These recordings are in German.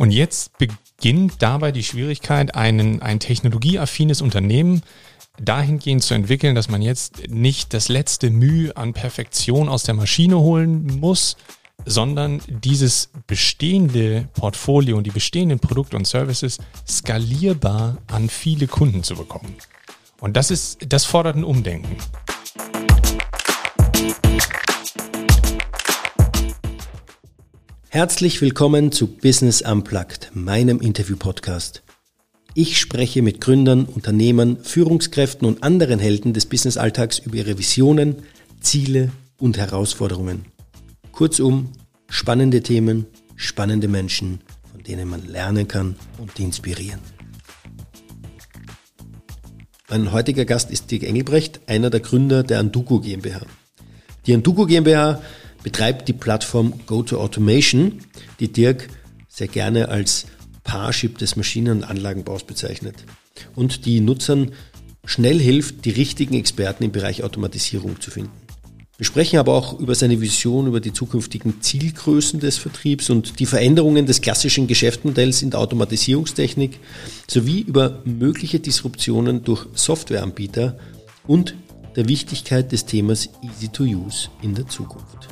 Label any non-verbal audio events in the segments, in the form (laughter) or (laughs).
Und jetzt beginnt dabei die Schwierigkeit, einen, ein technologieaffines Unternehmen dahingehend zu entwickeln, dass man jetzt nicht das letzte Mühe an Perfektion aus der Maschine holen muss, sondern dieses bestehende Portfolio und die bestehenden Produkte und Services skalierbar an viele Kunden zu bekommen. Und das ist, das fordert ein Umdenken. Herzlich willkommen zu Business Unplugged, meinem Interview-Podcast. Ich spreche mit Gründern, Unternehmern, Führungskräften und anderen Helden des Businessalltags über ihre Visionen, Ziele und Herausforderungen. Kurzum, spannende Themen, spannende Menschen, von denen man lernen kann und die inspirieren. Mein heutiger Gast ist Dirk Engelbrecht, einer der Gründer der Anduko GmbH. Die Anduko GmbH betreibt die Plattform GoToAutomation, die Dirk sehr gerne als Parship des Maschinen- und Anlagenbaus bezeichnet und die Nutzern schnell hilft, die richtigen Experten im Bereich Automatisierung zu finden. Wir sprechen aber auch über seine Vision, über die zukünftigen Zielgrößen des Vertriebs und die Veränderungen des klassischen Geschäftsmodells in der Automatisierungstechnik sowie über mögliche Disruptionen durch Softwareanbieter und der Wichtigkeit des Themas Easy to Use in der Zukunft.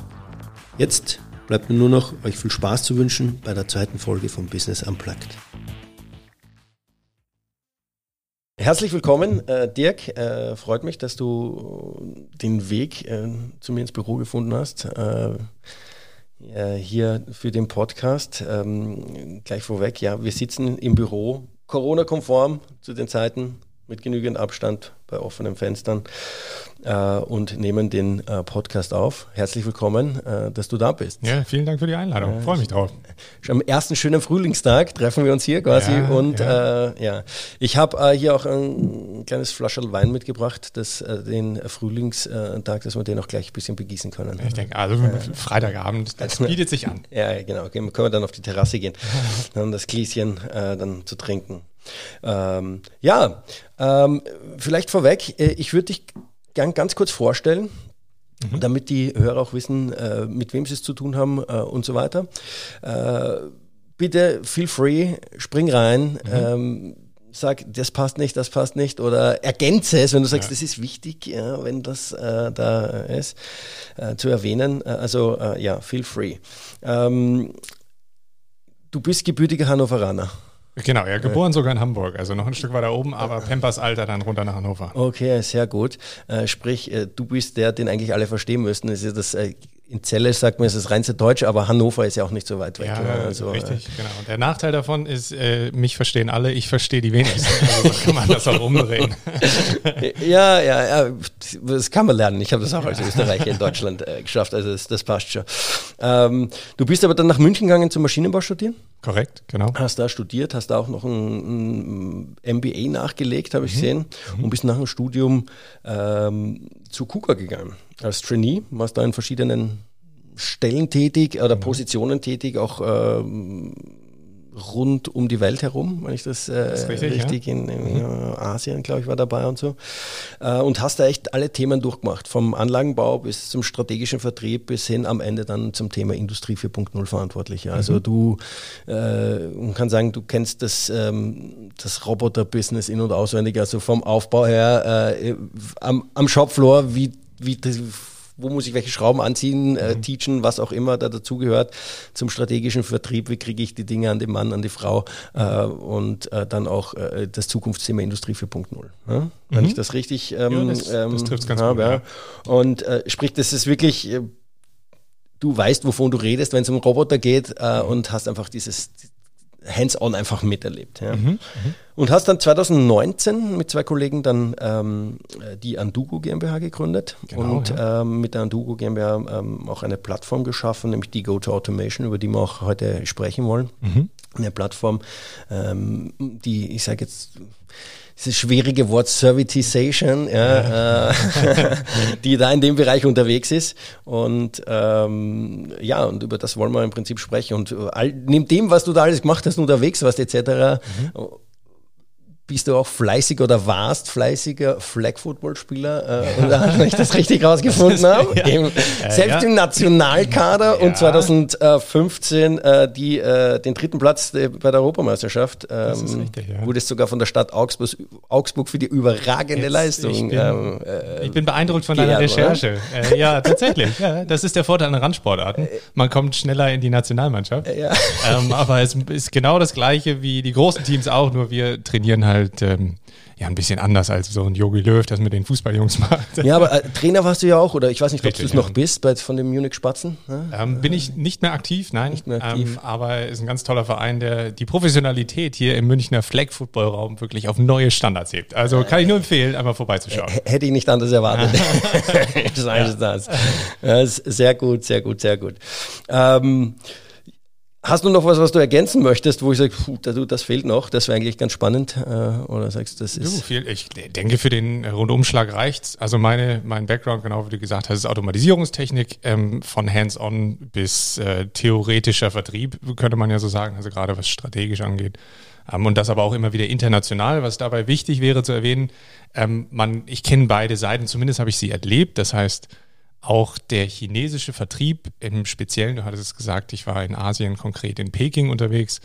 Jetzt bleibt mir nur noch, euch viel Spaß zu wünschen bei der zweiten Folge von Business Unplugged. Herzlich willkommen, äh, Dirk. Äh, freut mich, dass du den Weg äh, zu mir ins Büro gefunden hast. Äh, hier für den Podcast. Ähm, gleich vorweg, ja, wir sitzen im Büro, Corona-konform zu den Zeiten, mit genügend Abstand bei offenen Fenstern äh, und nehmen den äh, Podcast auf. Herzlich willkommen, äh, dass du da bist. Ja, vielen Dank für die Einladung. Freue mich drauf. Schon am ersten schönen Frühlingstag treffen wir uns hier quasi ja, und ja, äh, ja. ich habe äh, hier auch ein kleines Flascherl Wein mitgebracht, das äh, den Frühlingstag, dass wir den auch gleich ein bisschen begießen können. Ich denke, also Freitagabend, das (laughs) bietet sich an. ja, genau. Können wir dann auf die Terrasse gehen, dann das Gläschen dann zu trinken. Ähm, ja, ähm, vielleicht vorweg, äh, ich würde dich gern ganz kurz vorstellen. Mhm. Damit die Hörer auch wissen, äh, mit wem sie es zu tun haben äh, und so weiter. Äh, bitte feel free, spring rein, mhm. ähm, sag, das passt nicht, das passt nicht oder ergänze es, wenn du sagst, ja. das ist wichtig, ja, wenn das äh, da ist, äh, zu erwähnen. Äh, also äh, ja, feel free. Ähm, du bist gebürtiger Hannoveraner. Genau, ja, geboren äh, sogar in Hamburg, also noch ein Stück weiter oben, aber Pampers Alter dann runter nach Hannover. Okay, sehr gut. Äh, sprich, äh, du bist der, den eigentlich alle verstehen müssten. Das ist ja das äh, in Celle sagt man, es ist reinste Deutsch, aber Hannover ist ja auch nicht so weit weg. Ja, ne? also, richtig, äh, genau. Und der Nachteil davon ist, äh, mich verstehen alle, ich verstehe die wenigsten. Also so kann man das auch umdrehen. (laughs) ja, ja, ja, das kann man lernen. Ich habe das auch als Österreicher in Deutschland äh, geschafft, also das, das passt schon. Ähm, du bist aber dann nach München gegangen zum Maschinenbau studieren? Korrekt, genau. Hast da studiert, hast da auch noch ein, ein MBA nachgelegt, habe ich mhm. gesehen, mhm. und bist nach dem Studium ähm, zu KUKA gegangen als Trainee, warst da in verschiedenen Stellen tätig oder mhm. Positionen tätig, auch ähm, rund um die Welt herum, wenn ich das, äh, das richtig, richtig ja? in, in mhm. Asien, glaube ich, war dabei und so. Äh, und hast da echt alle Themen durchgemacht, vom Anlagenbau bis zum strategischen Vertrieb bis hin am Ende dann zum Thema Industrie 4.0 verantwortlich. Also mhm. du, äh, man kann sagen, du kennst das, ähm, das Roboter-Business in- und auswendig, also vom Aufbau her äh, am, am Shopfloor, wie wie, wo muss ich welche Schrauben anziehen, äh, mhm. teachen, was auch immer da dazugehört, zum strategischen Vertrieb, wie kriege ich die Dinge an den Mann, an die Frau äh, und äh, dann auch äh, das Zukunftsthema Industrie 4.0. Ja? Mhm. Wenn ich das richtig ähm, ja, das, ähm, das trifft ganz habe. Gut, ja. Und äh, sprich, das ist wirklich, äh, du weißt, wovon du redest, wenn es um Roboter geht mhm. und hast einfach dieses hands-on einfach miterlebt. Ja. Mhm, mhm, und hast dann 2019 mit zwei Kollegen dann ähm, die Andugo GmbH gegründet genau, und ja. ähm, mit der Andugo GmbH ähm, auch eine Plattform geschaffen, nämlich die Go to Automation, über die wir auch heute sprechen wollen. Mhm. Eine Plattform, ähm, die, ich sage jetzt, dieses schwierige Wort Servitization, ja, äh, (laughs) die da in dem Bereich unterwegs ist. Und ähm, ja, und über das wollen wir im Prinzip sprechen. Und all, neben dem, was du da alles gemacht hast, unterwegs warst, etc., mhm bist du auch fleißig oder warst fleißiger Flag-Football-Spieler, äh, wenn (laughs) ich das richtig rausgefunden habe. (laughs) Ja. Im, äh, selbst ja. im Nationalkader ja. und 2015 äh, die, äh, den dritten Platz äh, bei der Europameisterschaft. Ähm, das ist richtig, ja. Wurdest sogar von der Stadt Augsburg, Augsburg für die überragende Jetzt, Leistung. Ich bin, ähm, äh, ich bin beeindruckt von deiner Recherche. ja, tatsächlich. Ja, das ist der Vorteil an Randsportarten. Man kommt schneller in die Nationalmannschaft. Ähm, aber es ist genau das Gleiche wie die großen Teams auch, nur wir trainieren halt halt ähm, ja ein bisschen anders als so ein Yogi Löw das mit den Fußballjungs macht. Ja, aber äh, Trainer warst du ja auch, oder ich weiß nicht, ob du es noch bist bei, von den Munich Spatzen. Ne? Ähm, bin ich nicht mehr aktiv, nein. Nicht mehr aktiv. Ähm, aber ist ein ganz toller Verein, der die Professionalität hier im Münchner Flag-Football-Raum wirklich auf neue Standards hebt. Also kann ich nur empfehlen, einmal vorbeizuschauen. Hätte ich nicht anders erwartet. das ja. (laughs) das. (laughs) Ja, sehr gut, sehr gut, sehr gut. Ähm, Hast du noch was, was du ergänzen möchtest, wo ich sage, das fehlt noch, das wäre eigentlich ganz spannend? Äh, oder sagst du, das ist. viel, ich denke, für den Rundumschlag reicht's. Also meine, mein Background, genau wie du gesagt hast, ist Automatisierungstechnik, ähm, von Hands-on bis äh, theoretischer Vertrieb, könnte man ja so sagen, also gerade was strategisch angeht. Ähm, und das aber auch immer wieder international, was dabei wichtig wäre zu erwähnen. Ähm, man, ich kenne beide Seiten, zumindest habe ich sie erlebt. Das heißt, auch der chinesische Vertrieb im Speziellen, du hattest es gesagt, ich war in Asien, konkret in Peking unterwegs.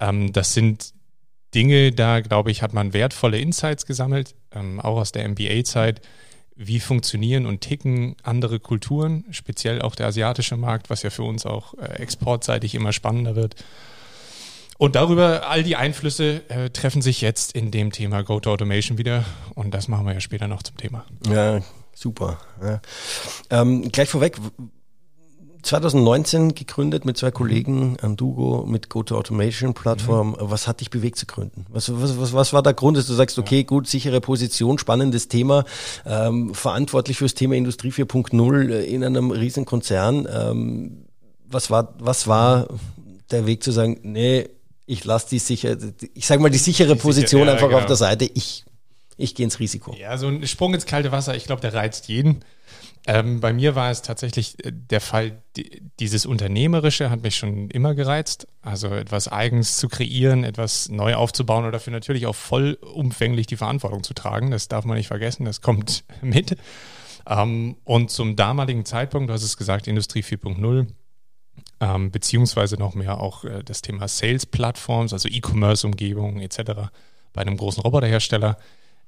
Ähm, das sind Dinge, da glaube ich, hat man wertvolle Insights gesammelt, ähm, auch aus der MBA-Zeit. Wie funktionieren und ticken andere Kulturen, speziell auch der asiatische Markt, was ja für uns auch äh, exportseitig immer spannender wird. Und darüber, all die Einflüsse äh, treffen sich jetzt in dem Thema Go-to-Automation wieder. Und das machen wir ja später noch zum Thema. Ja, Super. Ja. Ähm, gleich vorweg, 2019 gegründet mit zwei Kollegen, Andugo mit Go-to-Automation-Plattform. Mhm. Was hat dich bewegt zu gründen? Was, was, was, was war der Grund, dass du sagst, okay, gut, sichere Position, spannendes Thema, ähm, verantwortlich fürs Thema Industrie 4.0 äh, in einem riesen Konzern. Ähm, was war, was war der Weg zu sagen, nee, ich lasse die sicher, ich sage mal die sichere Position sicher, ja, einfach genau. auf der Seite, ich ich gehe ins Risiko. Ja, so ein Sprung ins kalte Wasser, ich glaube, der reizt jeden. Ähm, bei mir war es tatsächlich äh, der Fall, die, dieses Unternehmerische hat mich schon immer gereizt. Also etwas eigens zu kreieren, etwas neu aufzubauen und dafür natürlich auch vollumfänglich die Verantwortung zu tragen. Das darf man nicht vergessen, das kommt (laughs) mit. Ähm, und zum damaligen Zeitpunkt, du hast es gesagt, Industrie 4.0, ähm, beziehungsweise noch mehr auch äh, das Thema Sales-Plattforms, also E-Commerce-Umgebungen etc. bei einem großen Roboterhersteller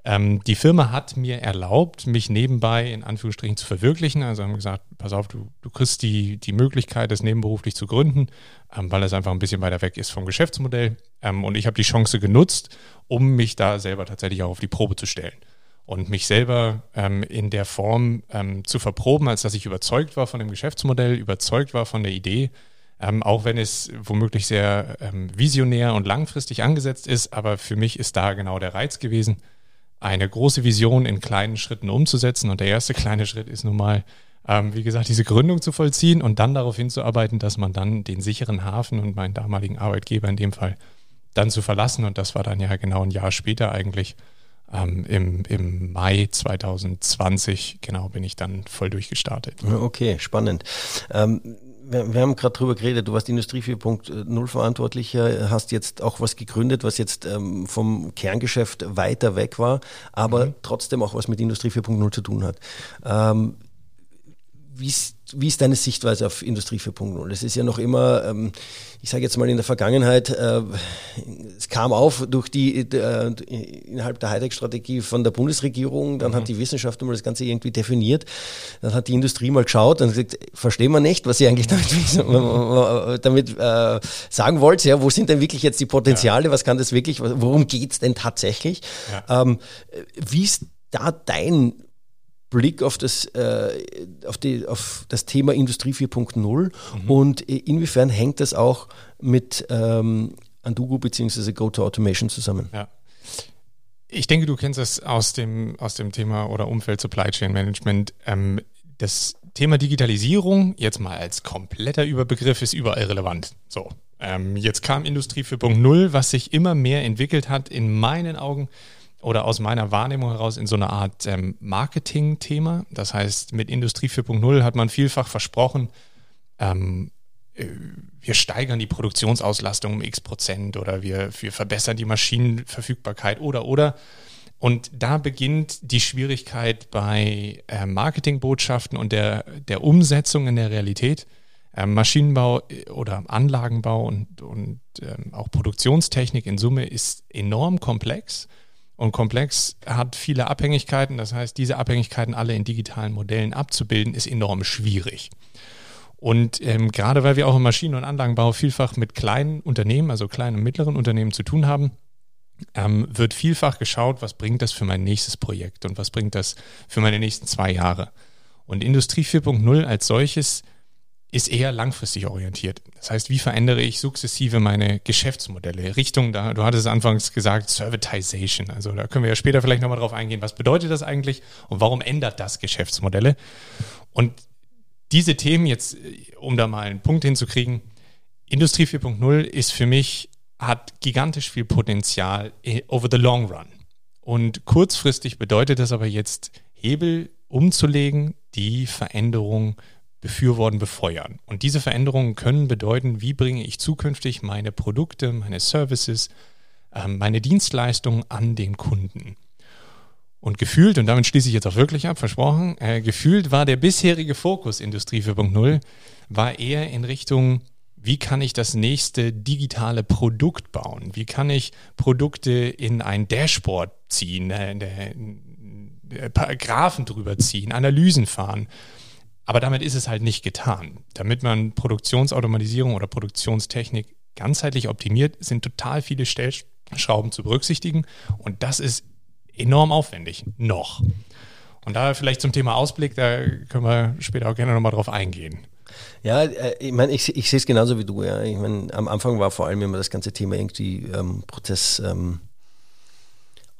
ähm, die Firma hat mir erlaubt, mich nebenbei in Anführungsstrichen zu verwirklichen. Also haben gesagt, pass auf, du, du kriegst die, die Möglichkeit, das nebenberuflich zu gründen, ähm, weil es einfach ein bisschen weiter weg ist vom Geschäftsmodell. Ähm, und ich habe die Chance genutzt, um mich da selber tatsächlich auch auf die Probe zu stellen. Und mich selber ähm, in der Form ähm, zu verproben, als dass ich überzeugt war von dem Geschäftsmodell, überzeugt war von der Idee, ähm, auch wenn es womöglich sehr ähm, visionär und langfristig angesetzt ist. Aber für mich ist da genau der Reiz gewesen, eine große Vision in kleinen Schritten umzusetzen. Und der erste kleine Schritt ist nun mal, ähm, wie gesagt, diese Gründung zu vollziehen und dann darauf hinzuarbeiten, dass man dann den sicheren Hafen und meinen damaligen Arbeitgeber in dem Fall dann zu verlassen. Und das war dann ja genau ein Jahr später eigentlich. Ähm, im, Im Mai 2020, genau, bin ich dann voll durchgestartet. Okay, spannend. Ähm, wir, wir haben gerade drüber geredet, du warst Industrie 4.0 Verantwortlicher, hast jetzt auch was gegründet, was jetzt ähm, vom Kerngeschäft weiter weg war, aber mhm. trotzdem auch was mit Industrie 4.0 zu tun hat. Ähm, wie ist, wie ist deine Sichtweise auf Industrie 4.0? Es ist ja noch immer, ähm, ich sage jetzt mal in der Vergangenheit, äh, es kam auf durch die äh, innerhalb der Hightech-Strategie von der Bundesregierung, dann mhm. hat die Wissenschaft mal das Ganze irgendwie definiert, dann hat die Industrie mal geschaut und gesagt, verstehen wir nicht, was ihr eigentlich damit, (laughs) damit äh, sagen wollt, ja, wo sind denn wirklich jetzt die Potenziale, ja. was kann das wirklich, worum geht's denn tatsächlich? Ja. Ähm, wie ist da dein Blick auf das, äh, auf, die, auf das Thema Industrie 4.0 mhm. und inwiefern hängt das auch mit ähm, Andugo bzw. Go-to-Automation zusammen? Ja. Ich denke, du kennst das aus dem, aus dem Thema oder Umfeld Supply Chain Management. Ähm, das Thema Digitalisierung, jetzt mal als kompletter Überbegriff, ist überall relevant. So. Ähm, jetzt kam Industrie 4.0, was sich immer mehr entwickelt hat, in meinen Augen oder aus meiner Wahrnehmung heraus in so eine Art ähm, Marketing-Thema. Das heißt, mit Industrie 4.0 hat man vielfach versprochen, ähm, äh, wir steigern die Produktionsauslastung um x Prozent oder wir, wir verbessern die Maschinenverfügbarkeit oder oder. Und da beginnt die Schwierigkeit bei äh, Marketingbotschaften und der, der Umsetzung in der Realität. Äh, Maschinenbau äh, oder Anlagenbau und, und ähm, auch Produktionstechnik in Summe ist enorm komplex. Und komplex hat viele Abhängigkeiten. Das heißt, diese Abhängigkeiten alle in digitalen Modellen abzubilden, ist enorm schwierig. Und ähm, gerade weil wir auch im Maschinen- und Anlagenbau vielfach mit kleinen Unternehmen, also kleinen und mittleren Unternehmen zu tun haben, ähm, wird vielfach geschaut, was bringt das für mein nächstes Projekt und was bringt das für meine nächsten zwei Jahre. Und Industrie 4.0 als solches ist eher langfristig orientiert. Das heißt, wie verändere ich sukzessive meine Geschäftsmodelle? Richtung, da, du hattest anfangs gesagt, Servitization. Also da können wir ja später vielleicht nochmal drauf eingehen. Was bedeutet das eigentlich und warum ändert das Geschäftsmodelle? Und diese Themen jetzt, um da mal einen Punkt hinzukriegen, Industrie 4.0 ist für mich hat gigantisch viel Potenzial over the long run. Und kurzfristig bedeutet das aber jetzt, Hebel umzulegen, die Veränderung befürworten, befeuern. Und diese Veränderungen können bedeuten, wie bringe ich zukünftig meine Produkte, meine Services, ähm, meine Dienstleistungen an den Kunden. Und gefühlt, und damit schließe ich jetzt auch wirklich ab, versprochen, äh, gefühlt war der bisherige Fokus Industrie 4.0, war eher in Richtung wie kann ich das nächste digitale Produkt bauen? Wie kann ich Produkte in ein Dashboard ziehen, äh, äh, Graphen drüber ziehen, Analysen fahren? Aber damit ist es halt nicht getan. Damit man Produktionsautomatisierung oder Produktionstechnik ganzheitlich optimiert, sind total viele Stellschrauben zu berücksichtigen und das ist enorm aufwendig. Noch. Und da vielleicht zum Thema Ausblick, da können wir später auch gerne nochmal drauf eingehen. Ja, äh, ich meine, ich, ich sehe es genauso wie du. Ja. Ich meine, am Anfang war vor allem immer das ganze Thema irgendwie ähm, Prozess. Ähm,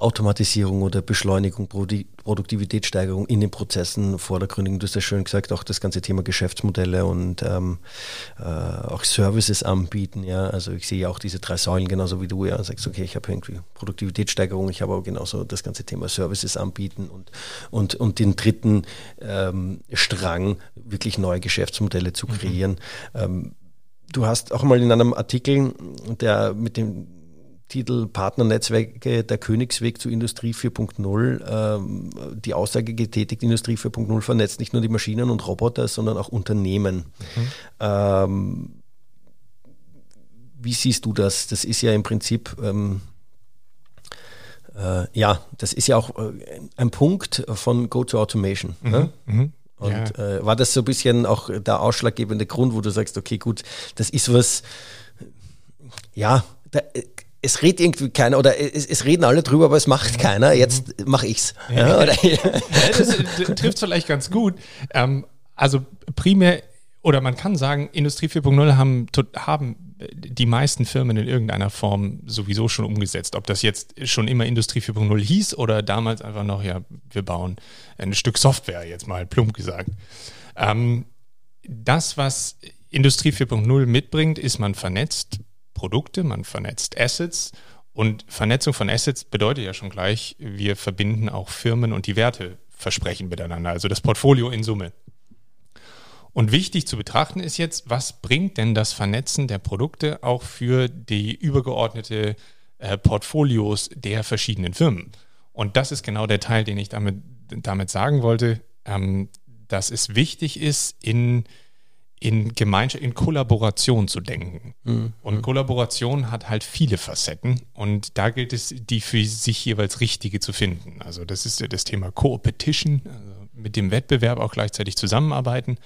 Automatisierung oder Beschleunigung, Produktivitätssteigerung in den Prozessen vordergründig. Du hast ja schön gesagt, auch das ganze Thema Geschäftsmodelle und ähm, äh, auch Services anbieten. Ja, also ich sehe ja auch diese drei Säulen genauso wie du. Ja, sagst okay, ich habe irgendwie Produktivitätssteigerung, ich habe aber genauso das ganze Thema Services anbieten und und und den dritten ähm, Strang wirklich neue Geschäftsmodelle zu mhm. kreieren. Mhm. Ähm, du hast auch mal in einem Artikel, der mit dem Titel Partnernetzwerke der Königsweg zu Industrie 4.0 ähm, die Aussage getätigt, Industrie 4.0 vernetzt nicht nur die Maschinen und Roboter, sondern auch Unternehmen. Mhm. Ähm, wie siehst du das? Das ist ja im Prinzip, ähm, äh, ja, das ist ja auch äh, ein Punkt von Go to Automation. Mhm. Ne? Mhm. Und ja. äh, war das so ein bisschen auch der ausschlaggebende Grund, wo du sagst, okay, gut, das ist was, ja, da, äh, es redet irgendwie keiner oder es, es, reden alle drüber, aber es macht keiner. Jetzt mache ich's. Ja, ja, (laughs) das, trifft vielleicht ganz gut. Ähm, also primär oder man kann sagen, Industrie 4.0 haben, haben die meisten Firmen in irgendeiner Form sowieso schon umgesetzt. Ob das jetzt schon immer Industrie 4.0 hieß oder damals einfach noch, ja, wir bauen ein Stück Software, jetzt mal plump gesagt. Ähm, das, was Industrie 4.0 mitbringt, ist man vernetzt Produkte, man vernetzt Assets und Vernetzung von Assets bedeutet ja schon gleich, wir verbinden auch Firmen und die Werteversprechen miteinander, also das Portfolio in Summe. Und wichtig zu betrachten ist jetzt, was bringt denn das Vernetzen der Produkte auch für die übergeordnete äh, Portfolios der verschiedenen Firmen? Und das ist genau der Teil, den ich damit, damit sagen wollte, ähm, dass es wichtig ist, in in Gemeinschaft, in Kollaboration zu denken. Mhm. Und Kollaboration hat halt viele Facetten und da gilt es, die für sich jeweils richtige zu finden. Also das ist ja das Thema Co-Opetition, also mit dem Wettbewerb auch gleichzeitig zusammenarbeiten.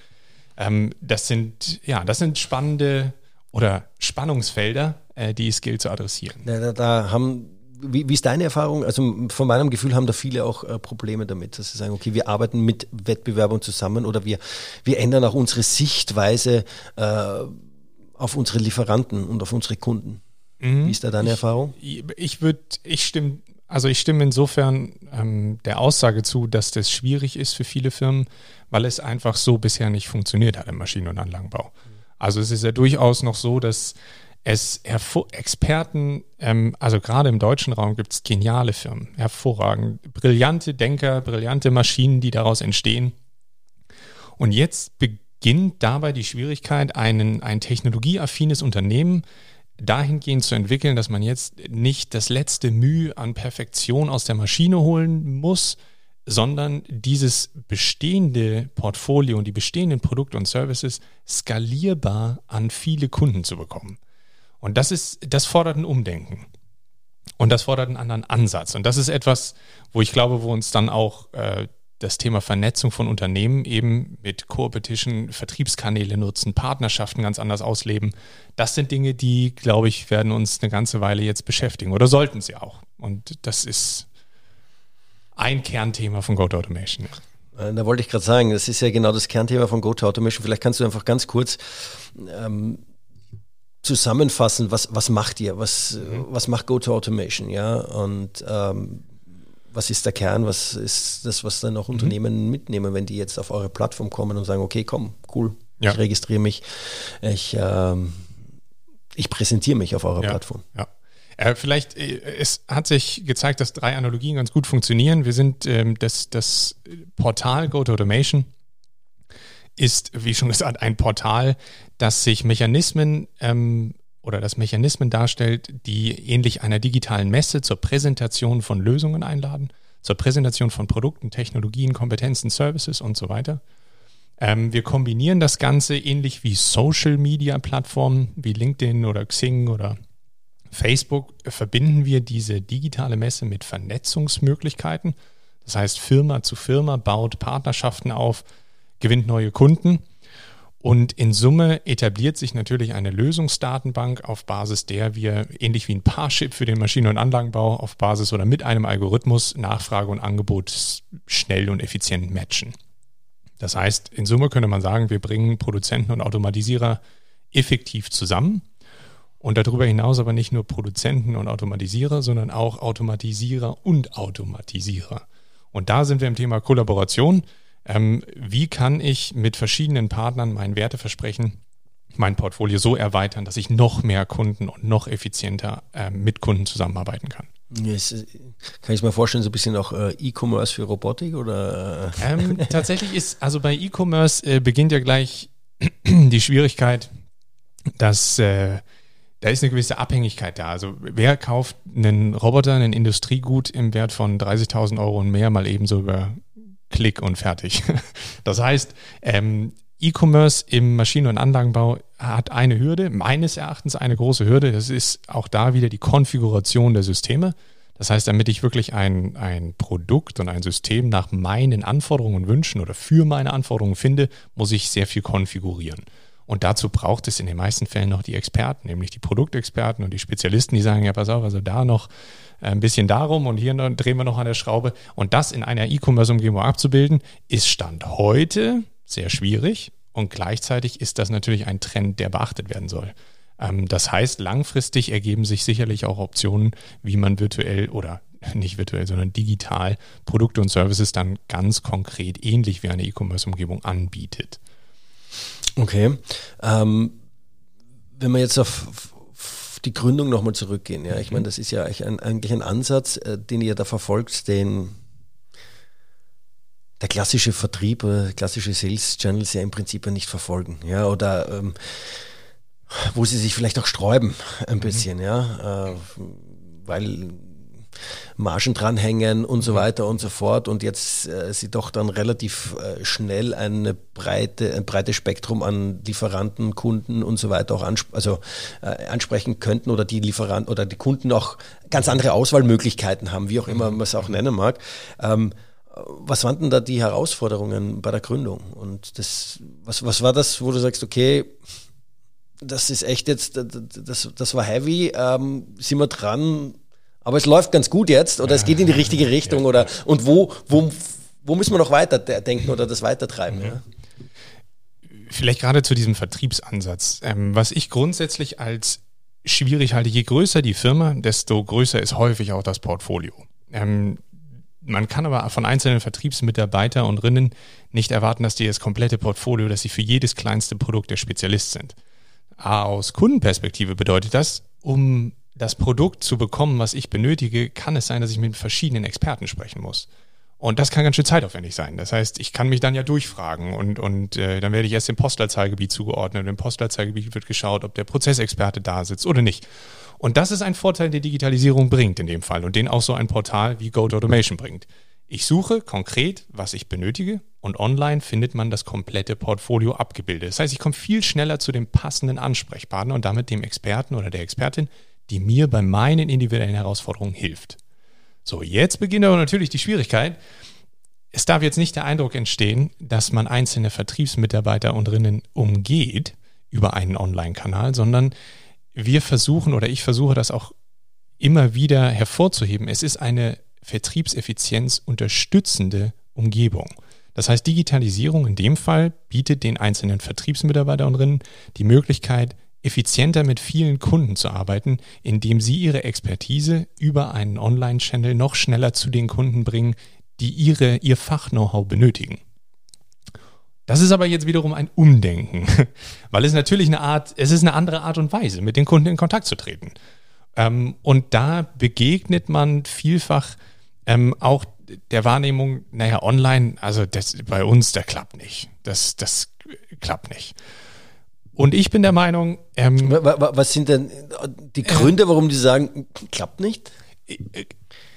Ähm, das sind, ja, das sind spannende oder Spannungsfelder, äh, die es gilt zu adressieren. Ja, da, da haben wie, wie, ist deine Erfahrung? Also von meinem Gefühl haben da viele auch äh, Probleme damit, dass sie sagen, okay, wir arbeiten mit Wettbewerbern zusammen oder wir, wir ändern auch unsere Sichtweise äh, auf unsere Lieferanten und auf unsere Kunden. Mhm. Wie ist da deine ich, Erfahrung? Ich würde, ich stimme, also ich stimme insofern ähm, der Aussage zu, dass das schwierig ist für viele Firmen, weil es einfach so bisher nicht funktioniert hat im Maschinen- und Anlagenbau. Also es ist ja durchaus noch so, dass es Experten, ähm, also gerade im deutschen Raum gibt es geniale Firmen, hervorragend, brillante Denker, brillante Maschinen, die daraus entstehen. Und jetzt beginnt dabei die Schwierigkeit, einen, ein technologieaffines Unternehmen dahingehend zu entwickeln, dass man jetzt nicht das letzte Mühe an Perfektion aus der Maschine holen muss, sondern dieses bestehende Portfolio und die bestehenden Produkte und Services skalierbar an viele Kunden zu bekommen. Und das ist, das fordert ein Umdenken. Und das fordert einen anderen Ansatz. Und das ist etwas, wo ich glaube, wo uns dann auch äh, das Thema Vernetzung von Unternehmen eben mit Competition, Vertriebskanäle nutzen, Partnerschaften ganz anders ausleben. Das sind Dinge, die, glaube ich, werden uns eine ganze Weile jetzt beschäftigen oder sollten sie auch. Und das ist ein Kernthema von Go Automation. Äh, da wollte ich gerade sagen, das ist ja genau das Kernthema von Go Automation. Vielleicht kannst du einfach ganz kurz ähm, zusammenfassen, was, was macht ihr, was, mhm. was macht Go Automation, ja, und ähm, was ist der Kern, was ist das, was dann auch mhm. Unternehmen mitnehmen, wenn die jetzt auf eure Plattform kommen und sagen, okay, komm, cool, ja. ich registriere mich, ich, ähm, ich präsentiere mich auf eurer ja. Plattform. Ja. Äh, vielleicht, äh, es hat sich gezeigt, dass drei Analogien ganz gut funktionieren. Wir sind ähm, das, das Portal Go to Automation ist, wie schon gesagt, ein Portal, das sich Mechanismen ähm, oder das Mechanismen darstellt, die ähnlich einer digitalen Messe zur Präsentation von Lösungen einladen, zur Präsentation von Produkten, Technologien, Kompetenzen, Services und so weiter. Ähm, wir kombinieren das Ganze ähnlich wie Social-Media-Plattformen wie LinkedIn oder Xing oder Facebook, verbinden wir diese digitale Messe mit Vernetzungsmöglichkeiten. Das heißt, Firma zu Firma baut Partnerschaften auf, gewinnt neue Kunden und in Summe etabliert sich natürlich eine Lösungsdatenbank, auf Basis der wir, ähnlich wie ein Parship für den Maschinen- und Anlagenbau, auf Basis oder mit einem Algorithmus Nachfrage und Angebot schnell und effizient matchen. Das heißt, in Summe könnte man sagen, wir bringen Produzenten und Automatisierer effektiv zusammen. Und darüber hinaus aber nicht nur Produzenten und Automatisierer, sondern auch Automatisierer und Automatisierer. Und da sind wir im Thema Kollaboration. Ähm, wie kann ich mit verschiedenen Partnern mein Werteversprechen, mein Portfolio so erweitern, dass ich noch mehr Kunden und noch effizienter äh, mit Kunden zusammenarbeiten kann? Yes. Kann ich mir vorstellen, so ein bisschen auch äh, E-Commerce für Robotik oder? Äh? Ähm, (laughs) tatsächlich ist, also bei E-Commerce äh, beginnt ja gleich (clears throat) die Schwierigkeit, dass äh, da ist eine gewisse Abhängigkeit da. Also wer kauft einen Roboter, einen Industriegut im Wert von 30.000 Euro und mehr mal ebenso über Klick und fertig. (laughs) Das heißt, ähm, E-Commerce im Maschinen- und Anlagenbau hat eine Hürde, meines Erachtens eine große Hürde. Das ist auch da wieder die Konfiguration der Systeme. Das heißt, damit ich wirklich ein, ein Produkt und ein System nach meinen Anforderungen und Wünschen oder für meine Anforderungen finde, muss ich sehr viel konfigurieren. Und dazu braucht es in den meisten Fällen noch die Experten, nämlich die Produktexperten und die Spezialisten, die sagen, ja, pass auf, also da noch ein bisschen darum und hier drehen wir noch an der Schraube. Und das in einer E-Commerce-Umgebung abzubilden, ist Stand heute sehr schwierig. Und gleichzeitig ist das natürlich ein Trend, der beachtet werden soll. Ähm, das heißt, langfristig ergeben sich sicherlich auch Optionen, wie man virtuell oder (laughs) nicht virtuell, sondern digital Produkte und Services dann ganz konkret ähnlich wie eine E-Commerce-Umgebung anbietet. Okay. Ähm, wenn wir jetzt auf die Gründung nochmal zurückgehen, ja, ich meine, mhm. das ist ja eigentlich ein, eigentlich ein Ansatz, äh, den ihr da verfolgt, den der klassische Vertrieb oder klassische Sales Channels ja im Prinzip ja nicht verfolgen, ja, oder ähm, wo sie sich vielleicht auch sträuben ein mhm. bisschen, ja, äh, weil Margen dranhängen und so mhm. weiter und so fort und jetzt äh, sie doch dann relativ äh, schnell eine breite, ein breites Spektrum an Lieferanten, Kunden und so weiter auch ansp also, äh, ansprechen könnten oder die Lieferanten oder die Kunden auch ganz andere Auswahlmöglichkeiten haben, wie auch immer man es auch nennen mag. Ähm, was waren denn da die Herausforderungen bei der Gründung? Und das, was, was war das, wo du sagst, okay, das ist echt jetzt, das, das war heavy, ähm, sind wir dran, aber es läuft ganz gut jetzt oder es geht in die richtige Richtung ja. oder und wo, wo, wo müssen wir noch weiter denken oder das weitertreiben? Ja. Vielleicht gerade zu diesem Vertriebsansatz. Ähm, was ich grundsätzlich als schwierig halte, je größer die Firma, desto größer ist häufig auch das Portfolio. Ähm, man kann aber von einzelnen Vertriebsmitarbeiter und Rinnen nicht erwarten, dass die das komplette Portfolio, dass sie für jedes kleinste Produkt der Spezialist sind. Aus Kundenperspektive bedeutet das, um das Produkt zu bekommen, was ich benötige, kann es sein, dass ich mit verschiedenen Experten sprechen muss. Und das kann ganz schön zeitaufwendig sein. Das heißt, ich kann mich dann ja durchfragen und, und äh, dann werde ich erst dem Postleitzahlgebiet zugeordnet. Und im Postleitzahlgebiet wird geschaut, ob der Prozessexperte da sitzt oder nicht. Und das ist ein Vorteil, den Digitalisierung bringt in dem Fall und den auch so ein Portal wie Go Automation bringt. Ich suche konkret, was ich benötige und online findet man das komplette Portfolio abgebildet. Das heißt, ich komme viel schneller zu dem passenden Ansprechpartner und damit dem Experten oder der Expertin, die mir bei meinen individuellen Herausforderungen hilft. So, jetzt beginnt aber natürlich die Schwierigkeit. Es darf jetzt nicht der Eindruck entstehen, dass man einzelne Vertriebsmitarbeiter und Rinnen umgeht über einen Online-Kanal, sondern wir versuchen oder ich versuche das auch immer wieder hervorzuheben. Es ist eine Vertriebseffizienz unterstützende Umgebung. Das heißt, Digitalisierung in dem Fall bietet den einzelnen Vertriebsmitarbeiterinnen die Möglichkeit, effizienter mit vielen Kunden zu arbeiten, indem sie ihre Expertise über einen Online-Channel noch schneller zu den Kunden bringen, die ihre, ihr Fach-Know-how benötigen. Das ist aber jetzt wiederum ein Umdenken, (laughs) weil es natürlich eine Art, es ist eine andere Art und Weise, mit den Kunden in Kontakt zu treten. Ähm, und da begegnet man vielfach ähm, auch der Wahrnehmung, naja, online, also das bei uns, der klappt nicht. Das, das klappt nicht. Und ich bin der Meinung. Ähm, was sind denn die Gründe, warum die sagen, klappt nicht?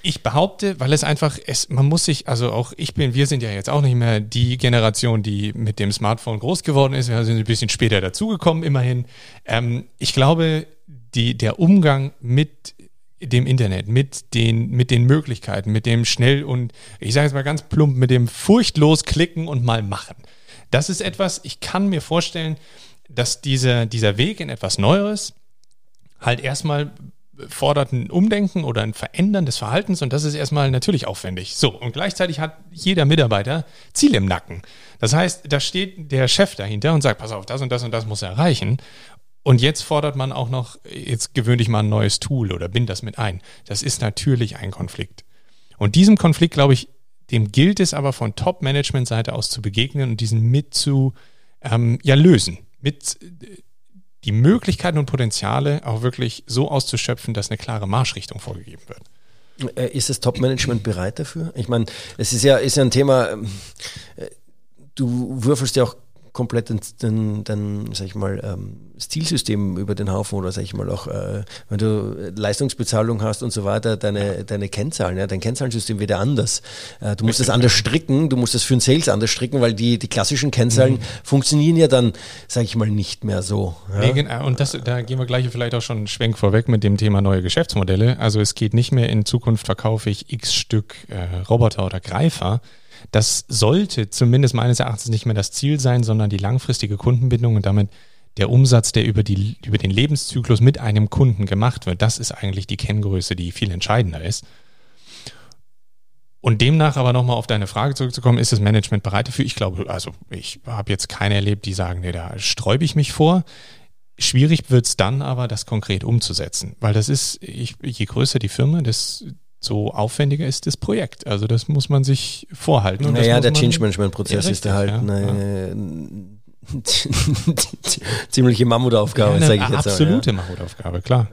Ich behaupte, weil es einfach, es, man muss sich, also auch ich bin, wir sind ja jetzt auch nicht mehr die Generation, die mit dem Smartphone groß geworden ist. Wir sind ein bisschen später dazugekommen, immerhin. Ähm, ich glaube, die, der Umgang mit dem Internet, mit den, mit den Möglichkeiten, mit dem schnell und, ich sage es mal ganz plump, mit dem furchtlos klicken und mal machen. Das ist etwas, ich kann mir vorstellen, dass diese, dieser Weg in etwas Neues halt erstmal fordert ein Umdenken oder ein Verändern des Verhaltens und das ist erstmal natürlich aufwendig. So, und gleichzeitig hat jeder Mitarbeiter Ziele im Nacken. Das heißt, da steht der Chef dahinter und sagt, pass auf, das und das und das muss er erreichen. Und jetzt fordert man auch noch, jetzt gewöhne ich mal ein neues Tool oder bind das mit ein. Das ist natürlich ein Konflikt. Und diesem Konflikt, glaube ich, dem gilt es aber von Top-Management-Seite aus zu begegnen und diesen mit zu ähm, ja, lösen mit die Möglichkeiten und Potenziale auch wirklich so auszuschöpfen, dass eine klare Marschrichtung vorgegeben wird. Äh, ist das Top-Management bereit dafür? Ich meine, es ist ja, ist ja ein Thema, ähm, äh, du würfelst ja auch komplett den, den, den sag ich mal, ähm, das Zielsystem über den Haufen oder sag ich mal auch, äh, wenn du Leistungsbezahlung hast und so weiter, deine, deine Kennzahlen, ja, dein Kennzahlensystem wird ja anders. Äh, du musst das anders stricken, du musst das für den Sales anders stricken, weil die, die klassischen Kennzahlen mhm. funktionieren ja dann, sag ich mal, nicht mehr so. Ja? Nee, genau. und das, da gehen wir gleich vielleicht auch schon einen Schwenk vorweg mit dem Thema neue Geschäftsmodelle. Also es geht nicht mehr in Zukunft verkaufe ich x Stück äh, Roboter oder Greifer, das sollte zumindest meines Erachtens nicht mehr das Ziel sein, sondern die langfristige Kundenbindung und damit der Umsatz, der über, die, über den Lebenszyklus mit einem Kunden gemacht wird. Das ist eigentlich die Kenngröße, die viel entscheidender ist. Und demnach aber nochmal auf deine Frage zurückzukommen, ist das Management bereit dafür? Ich glaube, also ich habe jetzt keine erlebt, die sagen, nee, da sträube ich mich vor. Schwierig wird es dann aber, das konkret umzusetzen, weil das ist, ich, je größer die Firma, das, so aufwendiger ist das Projekt. Also das muss man sich vorhalten. Und naja, der Change Management Prozess ja, ist da halt ja, eine ja. (laughs) ziemliche Mammutaufgabe, sage ich jetzt Absolute mal, Mammutaufgabe, klar.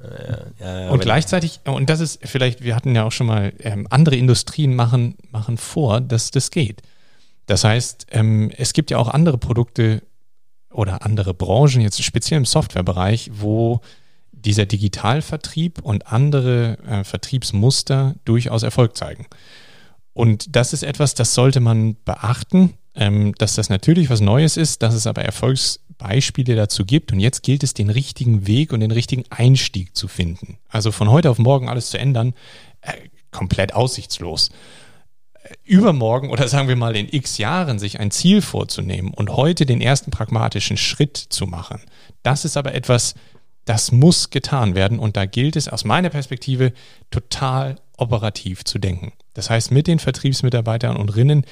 und gleichzeitig, und das ist vielleicht, wir hatten ja auch schon mal, ähm, andere Industrien machen, machen vor, dass das geht. Das heißt, ähm, es gibt ja auch andere Produkte oder andere Branchen, jetzt speziell im Softwarebereich, wo dieser Digitalvertrieb und andere äh, Vertriebsmuster durchaus Erfolg zeigen. Und das ist etwas, das sollte man beachten, ähm, dass das natürlich was Neues ist, dass es aber Erfolgsbeispiele dazu gibt. Und jetzt gilt es, den richtigen Weg und den richtigen Einstieg zu finden. Also von heute auf morgen alles zu ändern, äh, komplett aussichtslos. Äh, übermorgen oder sagen wir mal in x Jahren sich ein Ziel vorzunehmen und heute den ersten pragmatischen Schritt zu machen, das ist aber etwas, das muss getan werden und da gilt es aus meiner Perspektive total operativ zu denken. Das heißt, mit den Vertriebsmitarbeitern und Rinnen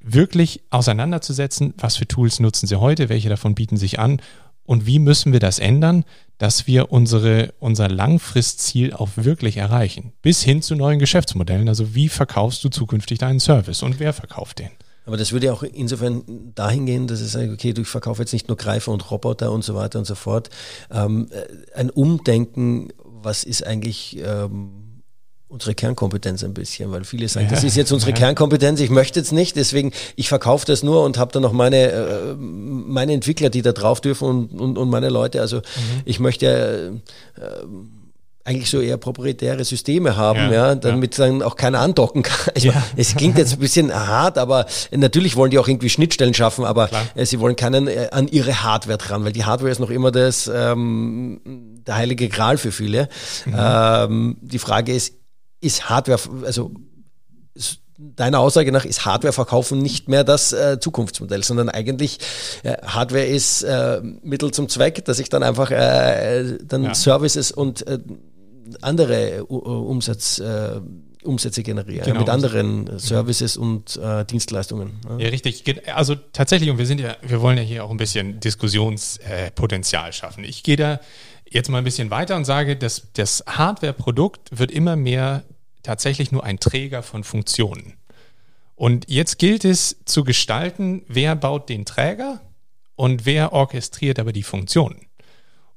wirklich auseinanderzusetzen, was für Tools nutzen sie heute, welche davon bieten sich an und wie müssen wir das ändern, dass wir unsere, unser Langfristziel auch wirklich erreichen. Bis hin zu neuen Geschäftsmodellen. Also wie verkaufst du zukünftig deinen Service und wer verkauft den? Aber das würde ja auch insofern dahin gehen, dass es sagt, okay, du verkaufst jetzt nicht nur Greifer und Roboter und so weiter und so fort. Ähm, äh, ein Umdenken, was ist eigentlich ähm, unsere Kernkompetenz ein bisschen, weil viele sagen, ja. das ist jetzt unsere ja. Kernkompetenz, ich möchte jetzt nicht, deswegen ich verkaufe das nur und habe dann noch meine, äh, meine Entwickler, die da drauf dürfen und, und, und meine Leute. Also mhm. ich möchte äh, eigentlich so eher proprietäre Systeme haben, ja, ja damit ja. dann auch keiner andocken kann. (laughs) Also, ja. Es klingt jetzt ein bisschen hart, aber natürlich wollen die auch irgendwie Schnittstellen schaffen, aber Klar. Äh, sie wollen keinen äh, an ihre Hardware dran, weil die Hardware ist noch immer das ähm, der heilige Gral für viele. Mhm. Ähm, die Frage ist, ist Hardware, also deiner Aussage nach ist Hardware verkaufen nicht mehr das äh, Zukunftsmodell, sondern eigentlich äh, Hardware ist äh, Mittel zum Zweck, dass ich dann einfach äh, dann ja. Services und äh, andere uh, Umsatz, uh, Umsätze generieren genau. mit anderen Services und uh, Dienstleistungen. Ja. ja. richtig. Also tatsächlich, und wir sind ja, wir wollen ja hier auch ein bisschen Diskussionspotenzial schaffen. Ich gehe da jetzt mal ein bisschen weiter und sage, dass das Hardware-Produkt wird immer mehr tatsächlich nur ein Träger von Funktionen. Und jetzt gilt es zu gestalten, wer baut den Träger und wer orchestriert aber die Funktionen.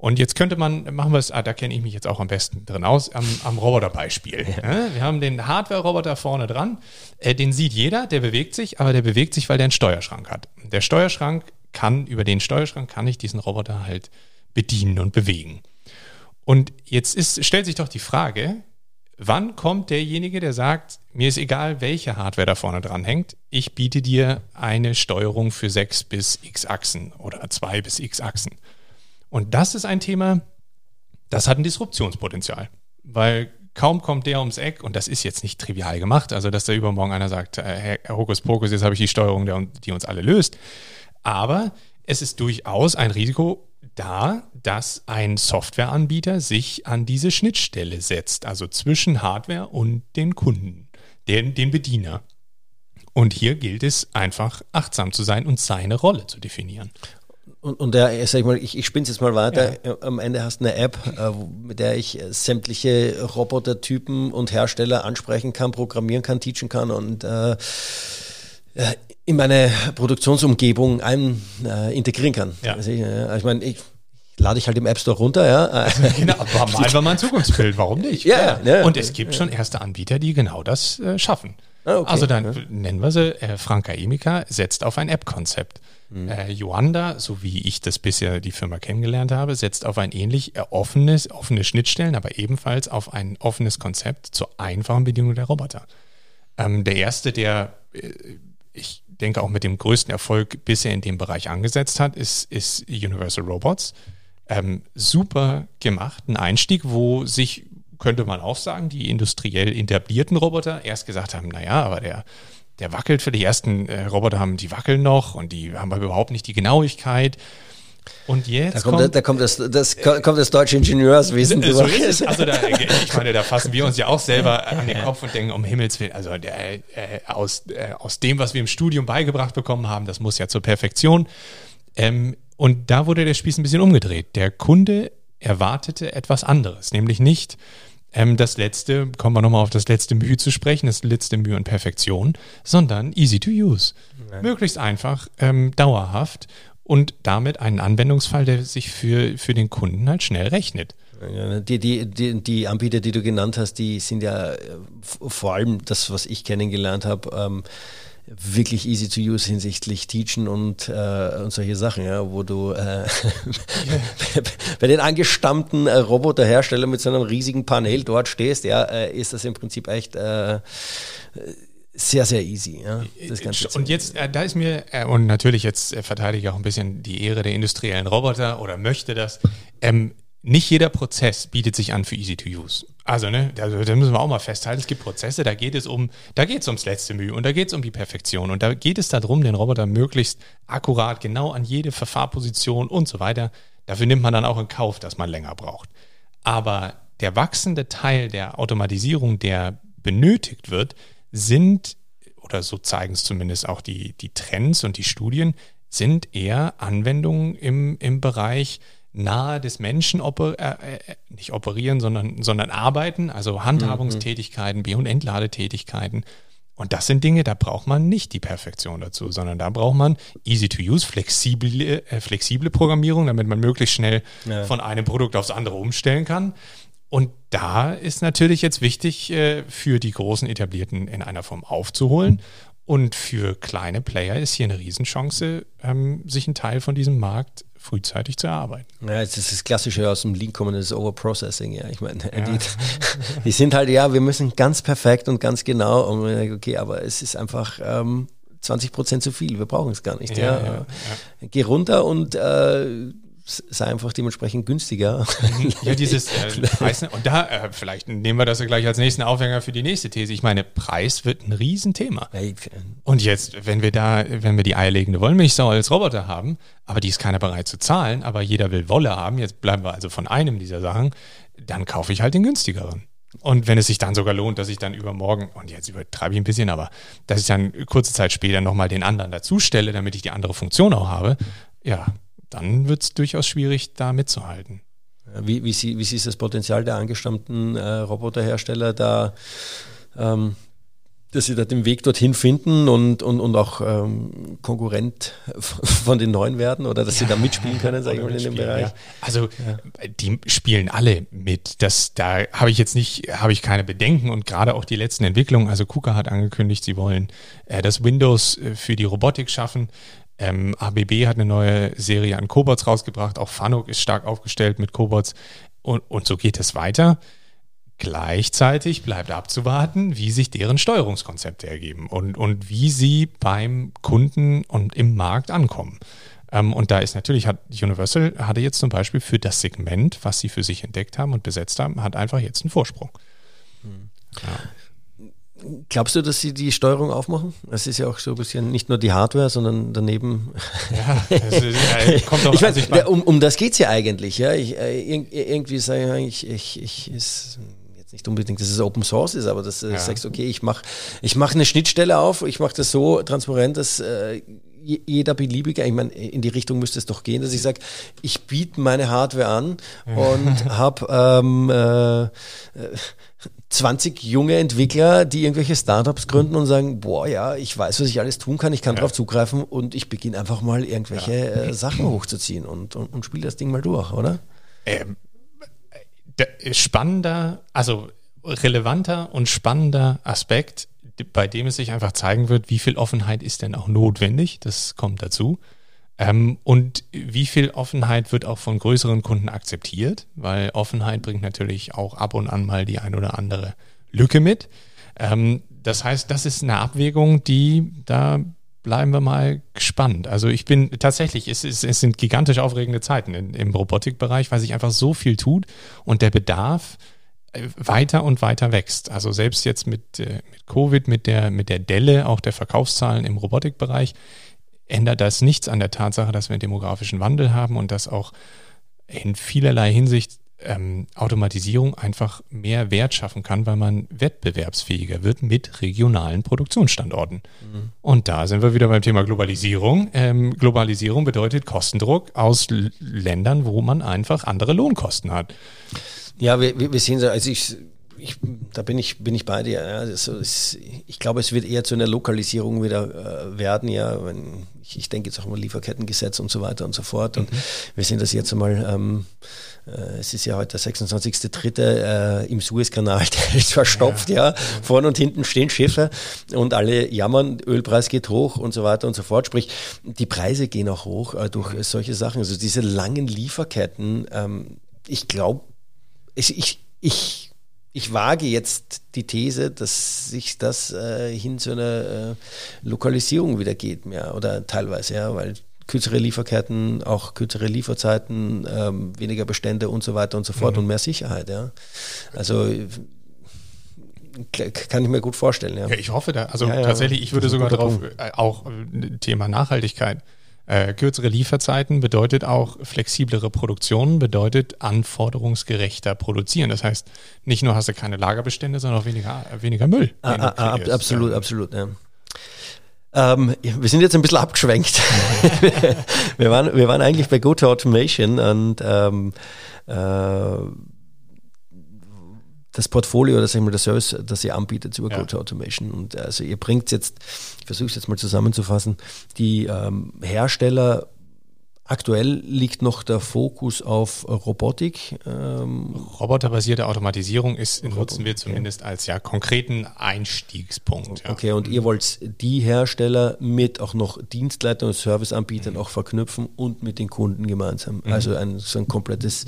Und jetzt könnte man, machen wir es, ah, da kenne ich mich jetzt auch am besten drin aus, am, am Roboterbeispiel. (laughs) Ja. Wir haben den Hardware-Roboter vorne dran, äh, den sieht jeder, der bewegt sich, aber der bewegt sich, weil der einen Steuerschrank hat. Der Steuerschrank kann, über den Steuerschrank kann ich diesen Roboter halt bedienen und bewegen. Und jetzt ist, stellt sich doch die Frage, wann kommt derjenige, der sagt, mir ist egal, welche Hardware da vorne dran hängt, ich biete dir eine Steuerung für sechs bis x Achsen oder zwei bis x Achsen. Und das ist ein Thema, das hat ein Disruptionspotenzial, weil kaum kommt der ums Eck, und das ist jetzt nicht trivial gemacht, also dass da übermorgen einer sagt, äh, Herr Hokuspokus, jetzt habe ich die Steuerung, die uns alle löst. Aber es ist durchaus ein Risiko da, dass ein Softwareanbieter sich an diese Schnittstelle setzt, also zwischen Hardware und den Kunden, den, den Bediener. Und hier gilt es einfach achtsam zu sein und seine Rolle zu definieren. Und, und der, sag ich mal, ich, ich spinne jetzt mal weiter. Ja. Am Ende hast du eine App, äh, mit der ich sämtliche Robotertypen und Hersteller ansprechen kann, programmieren kann, teachen kann und äh, äh in meine Produktionsumgebung ein, äh, integrieren kann. Ja. Also ich, äh, ich meine, ich lade ich halt im App Store runter, ja. (laughs) genau, aber mal (laughs) einfach mal ein Zukunftsbild, warum nicht? Ja, ja. Und es gibt schon erste Anbieter, die genau das äh, schaffen. Ah, okay. Also dann ja. nennen wir sie, äh, Franka Emika setzt auf ein App-Konzept. Mhm. Äh, Joanda, so wie ich das bisher die Firma kennengelernt habe, setzt auf ein ähnlich äh, offenes, offene Schnittstellen, aber ebenfalls auf ein offenes Konzept zur einfachen Bedienung der Roboter. Ähm, der erste, der äh, ich denke auch mit dem größten Erfolg bisher in dem Bereich angesetzt hat, ist, ist Universal Robots. Ähm, super gemacht, ein Einstieg, wo sich könnte man auch sagen, die industriell etablierten Roboter erst gesagt haben, naja, aber der, der wackelt für die ersten äh, Roboter haben, die wackeln noch und die haben aber überhaupt nicht die Genauigkeit. Und jetzt da kommt, kommt, da kommt das, das kommt das deutsche Ingenieurswesen so ist es. Also da, (laughs) ich meine, da fassen wir uns ja auch selber an den Kopf und denken, um Himmels Willen, also der, äh, aus, äh, aus dem, was wir im Studium beigebracht bekommen haben, das muss ja zur Perfektion. Ähm, und da wurde der Spieß ein bisschen umgedreht. Der Kunde erwartete etwas anderes, nämlich nicht, ähm, das letzte, kommen wir nochmal auf das letzte Mühe zu sprechen, das letzte Mühe und Perfektion, sondern easy to use. Ja. Möglichst einfach, ähm, dauerhaft und damit einen Anwendungsfall, der sich für, für den Kunden halt schnell rechnet. Ja, die, die, die, die Anbieter, die du genannt hast, die sind ja äh, vor allem das, was ich kennengelernt habe, ähm, wirklich easy to use hinsichtlich Teachen und, äh, und solche Sachen, ja, wo du äh, (laughs) bei den angestammten äh, Roboterhersteller mit so einem riesigen Panel dort stehst, ja, äh, ist das im Prinzip echt äh, sehr, sehr easy. Ja, und jetzt, äh, da ist mir, äh, und natürlich jetzt äh, verteidige ich auch ein bisschen die Ehre der industriellen Roboter oder möchte das, ähm, nicht jeder Prozess bietet sich an für easy to use. Also, ne, da, da, müssen wir auch mal festhalten, es gibt Prozesse, da geht es um, da geht es ums letzte Mühe und da geht es um die Perfektion und da geht es darum, den Roboter möglichst akkurat genau an jede Verfahrposition und so weiter. Dafür nimmt man dann auch in Kauf, dass man länger braucht. Aber der wachsende Teil der Automatisierung, der benötigt wird, sind, oder so zeigen es zumindest auch die, die Trends und die Studien, sind eher Anwendungen im, im Bereich nahe des Menschen oper äh, äh, nicht operieren, sondern, sondern arbeiten, also Handhabungstätigkeiten, B- und Entladetätigkeiten. Und das sind Dinge, da braucht man nicht die Perfektion dazu, sondern da braucht man easy to use, flexible, äh, flexible Programmierung, damit man möglichst schnell ja. von einem Produkt aufs andere umstellen kann. Und da ist natürlich jetzt wichtig, äh, für die großen Etablierten in einer Form aufzuholen. Und für kleine Player ist hier eine Riesenchance, ähm, sich einen Teil von diesem Markt frühzeitig zu erarbeiten. Ja, das ist das Klassische aus dem Lean kommendes Overprocessing. Ja, ich meine, ja. die, (laughs) die, sind halt, ja, wir müssen ganz perfekt und ganz genau. Und okay, aber es ist einfach ähm, 20 Prozent zu viel. Wir brauchen es gar nicht. Ja. ja Geh runter und äh, sei einfach dementsprechend günstiger. (laughs) Ja, dieses äh, (laughs) Preis, und da, äh, vielleicht nehmen wir das ja gleich als nächsten Aufhänger für die nächste These. Ich meine, Preis wird ein Riesenthema. Und jetzt, wenn wir da, wenn wir die eierlegende Wollmilchsau als Roboter haben, aber die ist keiner bereit zu zahlen, aber jeder will Wolle haben, jetzt bleiben wir also von einem dieser Sachen, dann kaufe ich halt den günstigeren. Und wenn es sich dann sogar lohnt, dass ich dann übermorgen, und jetzt übertreibe ich ein bisschen, aber dass ich dann kurze Zeit später nochmal den anderen dazustelle, damit ich die andere Funktion auch habe, ja, dann wird es durchaus schwierig, da mitzuhalten. Wie, wie, sie, wie siehst du das Potenzial der angestammten äh, Roboterhersteller da, ähm, dass sie da den Weg dorthin finden und, und, und auch ähm, Konkurrent (laughs) von den Neuen werden oder dass ja, sie da mitspielen können, sage ich mal, in dem Bereich? Ja. Also ja. die spielen alle mit. Das, da habe ich jetzt nicht, habe ich keine Bedenken und gerade auch die letzten Entwicklungen. Also KUKA hat angekündigt, sie wollen äh, das Windows äh, für die Robotik schaffen. Ähm, ABB hat eine neue Serie an Cobots rausgebracht. Auch Fanuc ist stark aufgestellt mit Cobots. Und, und so geht es weiter. Gleichzeitig bleibt abzuwarten, wie sich deren Steuerungskonzepte ergeben und, und wie sie beim Kunden und im Markt ankommen. Ähm, und da ist natürlich, hat Universal hatte jetzt zum Beispiel für das Segment, was sie für sich entdeckt haben und besetzt haben, hat einfach jetzt einen Vorsprung. Hm. Ja. Glaubst du, dass sie die Steuerung aufmachen? Es ist ja auch so ein bisschen nicht nur die Hardware, sondern daneben. Ja, ja kommt auch ich mein, um, um das geht es ja eigentlich. Ja? Ich, äh, irgendwie sage ich, ich, ich ist jetzt nicht unbedingt, dass es Open Source ist, aber dass du ja. sagst, okay, ich mache ich mach eine Schnittstelle auf, ich mache das so transparent, dass äh, jeder beliebige, ich meine, in die Richtung müsste es doch gehen, dass ich sage, ich biete meine Hardware an und habe ähm, äh, 20 junge Entwickler, die irgendwelche Startups gründen und sagen, boah, ja, ich weiß, was ich alles tun kann, ich kann ja. darauf zugreifen und ich beginne einfach mal irgendwelche ja. äh, Sachen hochzuziehen und, und, und spiele das Ding mal durch, oder? Ähm, spannender, also relevanter und spannender Aspekt, bei dem es sich einfach zeigen wird, wie viel Offenheit ist denn auch notwendig, das kommt dazu. Ähm, und wie viel Offenheit wird auch von größeren Kunden akzeptiert? Weil Offenheit bringt natürlich auch ab und an mal die ein oder andere Lücke mit. Ähm, das heißt, das ist eine Abwägung, die da bleiben wir mal gespannt. Also ich bin tatsächlich, es, es, es sind gigantisch aufregende Zeiten in, im Robotikbereich, weil sich einfach so viel tut und der Bedarf äh, weiter und weiter wächst. Also selbst jetzt mit, äh, mit Covid, mit der, mit der Delle auch der Verkaufszahlen im Robotikbereich, ändert das nichts an der Tatsache, dass wir einen demografischen Wandel haben und dass auch in vielerlei Hinsicht ähm, Automatisierung einfach mehr Wert schaffen kann, weil man wettbewerbsfähiger wird mit regionalen Produktionsstandorten. Mhm. Und da sind wir wieder beim Thema Globalisierung. Ähm, Globalisierung bedeutet Kostendruck aus Ländern, wo man einfach andere Lohnkosten hat. Ja, wir, wir sehen so, also ich ich, da bin ich, bin ich bei dir. Ja. Also es, ich glaube, es wird eher zu einer Lokalisierung wieder äh, werden. Ja. Wenn, ich, ich denke jetzt auch mal Lieferkettengesetz und so weiter und so fort. Und mhm. wir sehen das jetzt einmal. Ähm, äh, es ist ja heute der 26.3. Äh, im Suezkanal, (laughs) der ist verstopft, ja. ja. Vorne und hinten stehen Schiffe und alle jammern, Ölpreis geht hoch und so weiter und so fort. Sprich, die Preise gehen auch hoch äh, durch mhm. solche Sachen. Also diese langen Lieferketten, ähm, ich glaube, ich, ich ich wage jetzt die These, dass sich das äh, hin zu einer äh, Lokalisierung wieder geht, ja, oder teilweise, ja, weil kürzere Lieferketten, auch kürzere Lieferzeiten, ähm, weniger Bestände und so weiter und so fort mhm. und mehr Sicherheit, ja. Also kann ich mir gut vorstellen, ja. ja ich hoffe da, also ja, tatsächlich, ich würde sogar darauf, äh, auch äh, Thema Nachhaltigkeit, äh, kürzere Lieferzeiten bedeutet auch flexiblere Produktion, bedeutet anforderungsgerechter produzieren. Das heißt, nicht nur hast du keine Lagerbestände, sondern auch weniger, weniger Müll. Ah, ah, ah ab, absolut, ja. absolut. Ja. Ähm, wir sind jetzt ein bisschen abgeschwenkt. (laughs) wir, waren, wir waren eigentlich bei Go-to-Automation und ähm, äh, das Portfolio, das einmal der Service, das ihr anbietet über ja. Code Automation. Und also ihr bringt jetzt, ich versuche es jetzt mal zusammenzufassen, die ähm, Hersteller Aktuell liegt noch der Fokus auf Robotik. Ähm Roboterbasierte Automatisierung ist, nutzen wir zumindest als ja konkreten Einstiegspunkt. Ja. Okay, und ihr wollt die Hersteller mit auch noch Dienstleistern und Serviceanbietern mhm. auch verknüpfen und mit den Kunden gemeinsam. Mhm. Also ein, so ein komplettes,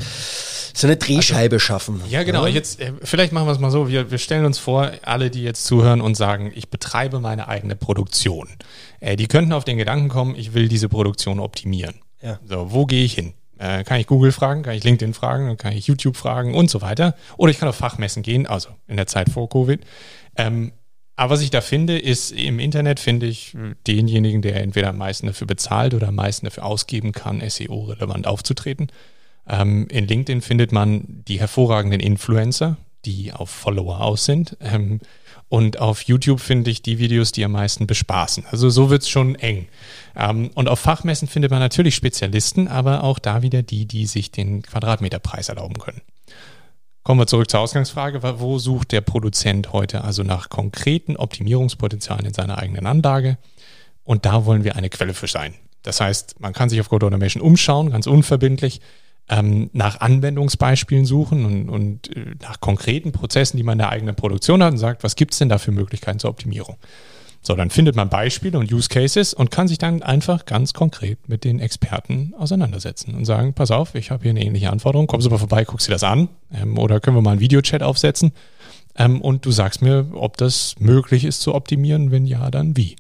so eine Drehscheibe also, schaffen. Ja, genau. Ja? Jetzt, äh, vielleicht machen wir es mal so. Wir, wir stellen uns vor, alle, die jetzt zuhören und sagen, ich betreibe meine eigene Produktion. Äh, die könnten auf den Gedanken kommen, ich will diese Produktion optimieren. Ja. So, wo gehe ich hin? Äh, kann ich Google fragen, kann ich LinkedIn fragen, kann ich YouTube fragen und so weiter. Oder ich kann auf Fachmessen gehen, also in der Zeit vor Covid. Ähm, aber was ich da finde, ist im Internet finde ich denjenigen, der entweder am meisten dafür bezahlt oder am meisten dafür ausgeben kann, SEO-relevant aufzutreten. Ähm, in LinkedIn findet man die hervorragenden Influencer, die auf Follower aus sind. Ähm, und auf YouTube finde ich die Videos, die am meisten bespaßen. Also so wird es schon eng. Ähm, und auf Fachmessen findet man natürlich Spezialisten, aber auch da wieder die, die sich den Quadratmeterpreis erlauben können. Kommen wir zurück zur Ausgangsfrage. Wo sucht der Produzent heute also nach konkreten Optimierungspotenzialen in seiner eigenen Anlage? Und da wollen wir eine Quelle für sein. Das heißt, man kann sich auf Code Automation umschauen, ganz unverbindlich ähm, nach Anwendungsbeispielen suchen und, und äh, nach konkreten Prozessen, die man in der eigenen Produktion hat und sagt, was gibt es denn da für Möglichkeiten zur Optimierung? So, dann findet man Beispiele und Use Cases und kann sich dann einfach ganz konkret mit den Experten auseinandersetzen und sagen, pass auf, ich habe hier eine ähnliche Anforderung, kommst du mal vorbei, guckst dir das an ähm, oder können wir mal einen Videochat aufsetzen ähm, und du sagst mir, ob das möglich ist zu optimieren, wenn ja, dann wie.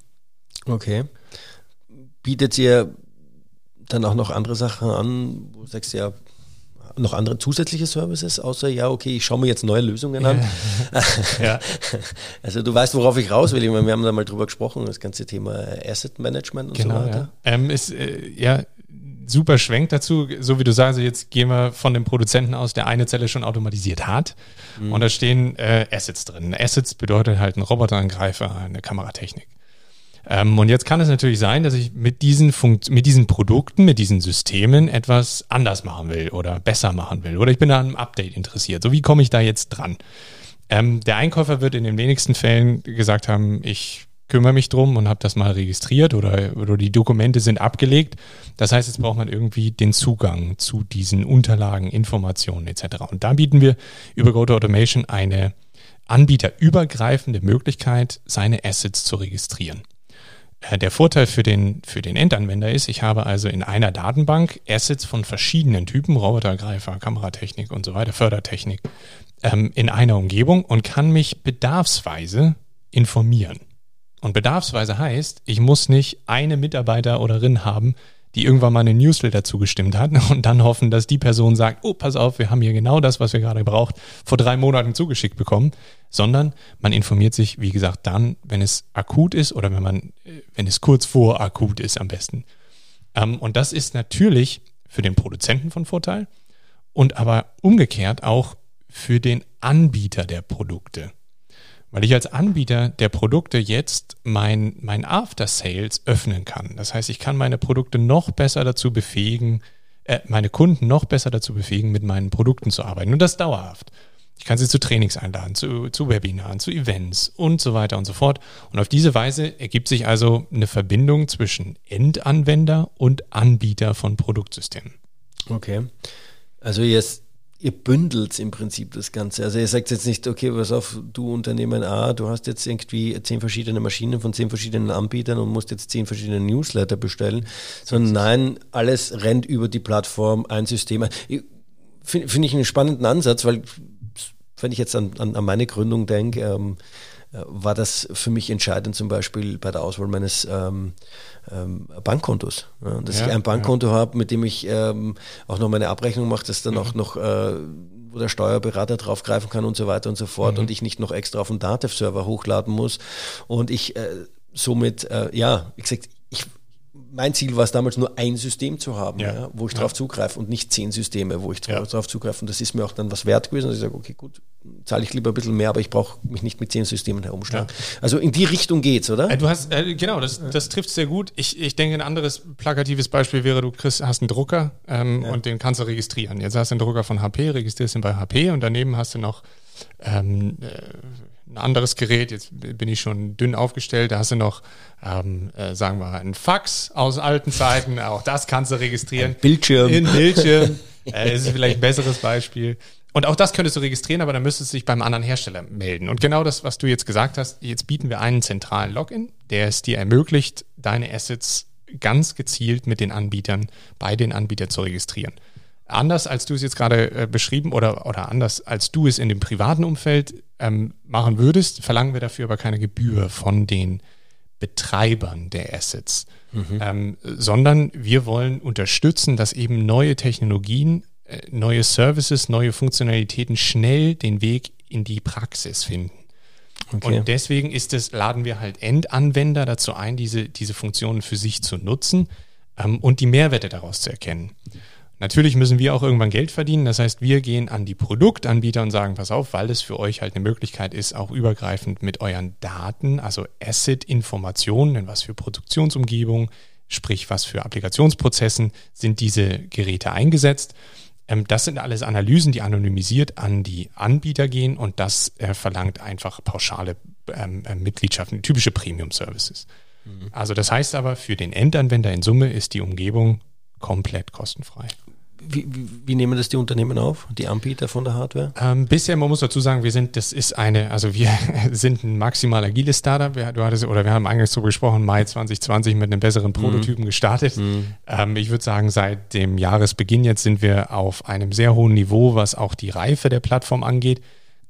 Okay. Bietet ihr dann auch noch andere Sachen an, wo du sagst, ja, noch andere zusätzliche Services, außer ja, okay, ich schaue mir jetzt neue Lösungen an. Ja. (laughs) Also du weißt, worauf ich raus will. wir haben da mal drüber gesprochen, das ganze Thema Asset Management und genau, so weiter. Ja. Ähm, ist, äh, ja, super Schwenk dazu, so wie du sagst, jetzt gehen wir von dem Produzenten aus, der eine Zelle schon automatisiert hat. Mhm. Und da stehen äh, Assets drin. Assets bedeutet halt ein Roboterangreifer, eine Kameratechnik. Ähm, und jetzt kann es natürlich sein, dass ich mit diesen, Funkt mit diesen Produkten, mit diesen Systemen etwas anders machen will oder besser machen will. Oder ich bin an einem Update interessiert. So, wie komme ich da jetzt dran? Ähm, der Einkäufer wird in den wenigsten Fällen gesagt haben, ich kümmere mich drum und habe das mal registriert oder, oder die Dokumente sind abgelegt. Das heißt, jetzt braucht man irgendwie den Zugang zu diesen Unterlagen, Informationen etc. Und da bieten wir über GoToAutomation eine anbieterübergreifende Möglichkeit, seine Assets zu registrieren. Äh, der Vorteil für den, für den Endanwender ist, ich habe also in einer Datenbank Assets von verschiedenen Typen, Robotergreifer, Kameratechnik und so weiter, Fördertechnik, ähm, in einer Umgebung und kann mich bedarfsweise informieren. Und bedarfsweise heißt, ich muss nicht eine Mitarbeiter oder Rin haben, die irgendwann mal eine Newsletter zugestimmt hat (laughs) und dann hoffen, dass die Person sagt, oh, pass auf, wir haben hier genau das, was wir gerade braucht, vor drei Monaten zugeschickt bekommen, sondern man informiert sich, wie gesagt, dann, wenn es akut ist oder wenn man, äh, wenn es kurz vor akut ist am besten. Ähm, und das ist natürlich für den Produzenten von Vorteil und aber umgekehrt auch für den Anbieter der Produkte. Weil ich als Anbieter der Produkte jetzt mein, mein After Sales öffnen kann. Das heißt, ich kann meine Produkte noch besser dazu befähigen, äh, meine Kunden noch besser dazu befähigen, mit meinen Produkten zu arbeiten. Und das dauerhaft. Ich kann sie zu Trainings einladen, zu, zu Webinaren, zu Events und so weiter und so fort. Und auf diese Weise ergibt sich also eine Verbindung zwischen Endanwender und Anbieter von Produktsystemen. Okay. Also jetzt ihr bündelt im Prinzip das Ganze. Also ihr sagt jetzt nicht, okay, pass auf, du Unternehmen A, du hast jetzt irgendwie zehn verschiedene Maschinen von zehn verschiedenen Anbietern und musst jetzt zehn verschiedene Newsletter bestellen, sondern nein, alles rennt über die Plattform, ein System. Finde find ich einen spannenden Ansatz, weil wenn ich jetzt an, an, an meine Gründung denke, ähm, äh, war das für mich entscheidend zum Beispiel bei der Auswahl meines ähm, ähm, Bankkontos. Ja, dass ja, ich ein Bankkonto ja. habe, mit dem ich ähm, auch noch meine Abrechnung mache, das dann mhm. auch noch äh, wo der Steuerberater draufgreifen kann und so weiter und so fort mhm. und ich nicht noch extra auf den Datev-Server hochladen muss und ich äh, somit, äh, ja, wie gesagt, ich mein Ziel war es damals nur ein System zu haben, ja. Ja, wo ich ja. drauf zugreife und nicht zehn Systeme, wo ich drauf, drauf zugreife. Und das ist mir auch dann was wert gewesen. Und ich sage, okay, gut, zahle ich lieber ein bisschen mehr, aber ich brauche mich nicht mit zehn Systemen herumschlagen. Also in die Richtung geht's, oder? Äh, du hast, äh, genau, das, das trifft sehr gut. Ich, ich denke, ein anderes plakatives Beispiel wäre, du kriegst, hast einen Drucker ähm, und den kannst du registrieren. Jetzt hast du einen Drucker von HP, registrierst ihn bei HP und daneben hast du noch ähm, äh, ein anderes Gerät, jetzt bin ich schon dünn aufgestellt, da hast du noch, ähm, äh, sagen wir, ein Fax aus alten Zeiten, auch das kannst du registrieren. Ein Bildschirm. In Bildschirm, (laughs) äh, ist vielleicht ein besseres Beispiel. Und auch das könntest du registrieren, aber dann müsstest du dich beim anderen Hersteller melden. Und genau das, was du jetzt gesagt hast, jetzt bieten wir einen zentralen Login, der es dir ermöglicht, deine Assets ganz gezielt mit den Anbietern, bei den Anbietern zu registrieren. Anders als du es jetzt gerade äh, beschrieben oder, oder anders als du es in dem privaten Umfeld ähm, machen würdest, verlangen wir dafür aber keine Gebühr von den Betreibern der Assets, mhm. ähm, sondern wir wollen unterstützen, dass eben neue Technologien äh, neue Services, neue Funktionalitäten schnell den Weg in die Praxis finden. Okay. Und deswegen ist es, laden wir halt Endanwender dazu ein, diese, diese Funktionen für sich zu nutzen ähm, und die Mehrwerte daraus zu erkennen. Natürlich müssen wir auch irgendwann Geld verdienen. Das heißt, wir gehen an die Produktanbieter und sagen, pass auf, weil es für euch halt eine Möglichkeit ist, auch übergreifend mit euren Daten, also Asset-Informationen, in was für Produktionsumgebung, sprich was für Applikationsprozessen sind diese Geräte eingesetzt. Ähm, das sind alles Analysen, die anonymisiert an die Anbieter gehen und das äh, verlangt einfach pauschale ähm, äh, Mitgliedschaften, typische Premium-Services. Mhm. Also das heißt aber, für den Endanwender in Summe ist die Umgebung komplett kostenfrei. Wie, wie, nehmen das die Unternehmen auf, die Anbieter von der Hardware? Ähm, bisher, man muss dazu sagen, wir sind, das ist eine, also wir (laughs) sind ein maximal agiles Startup. Wir, du hattest, oder wir haben eigentlich so gesprochen, Mai 2020 mit einem besseren Prototypen mhm. gestartet. Mhm. Ähm, ich würde sagen, seit dem Jahresbeginn jetzt sind wir auf einem sehr hohen Niveau, was auch die Reife der Plattform angeht.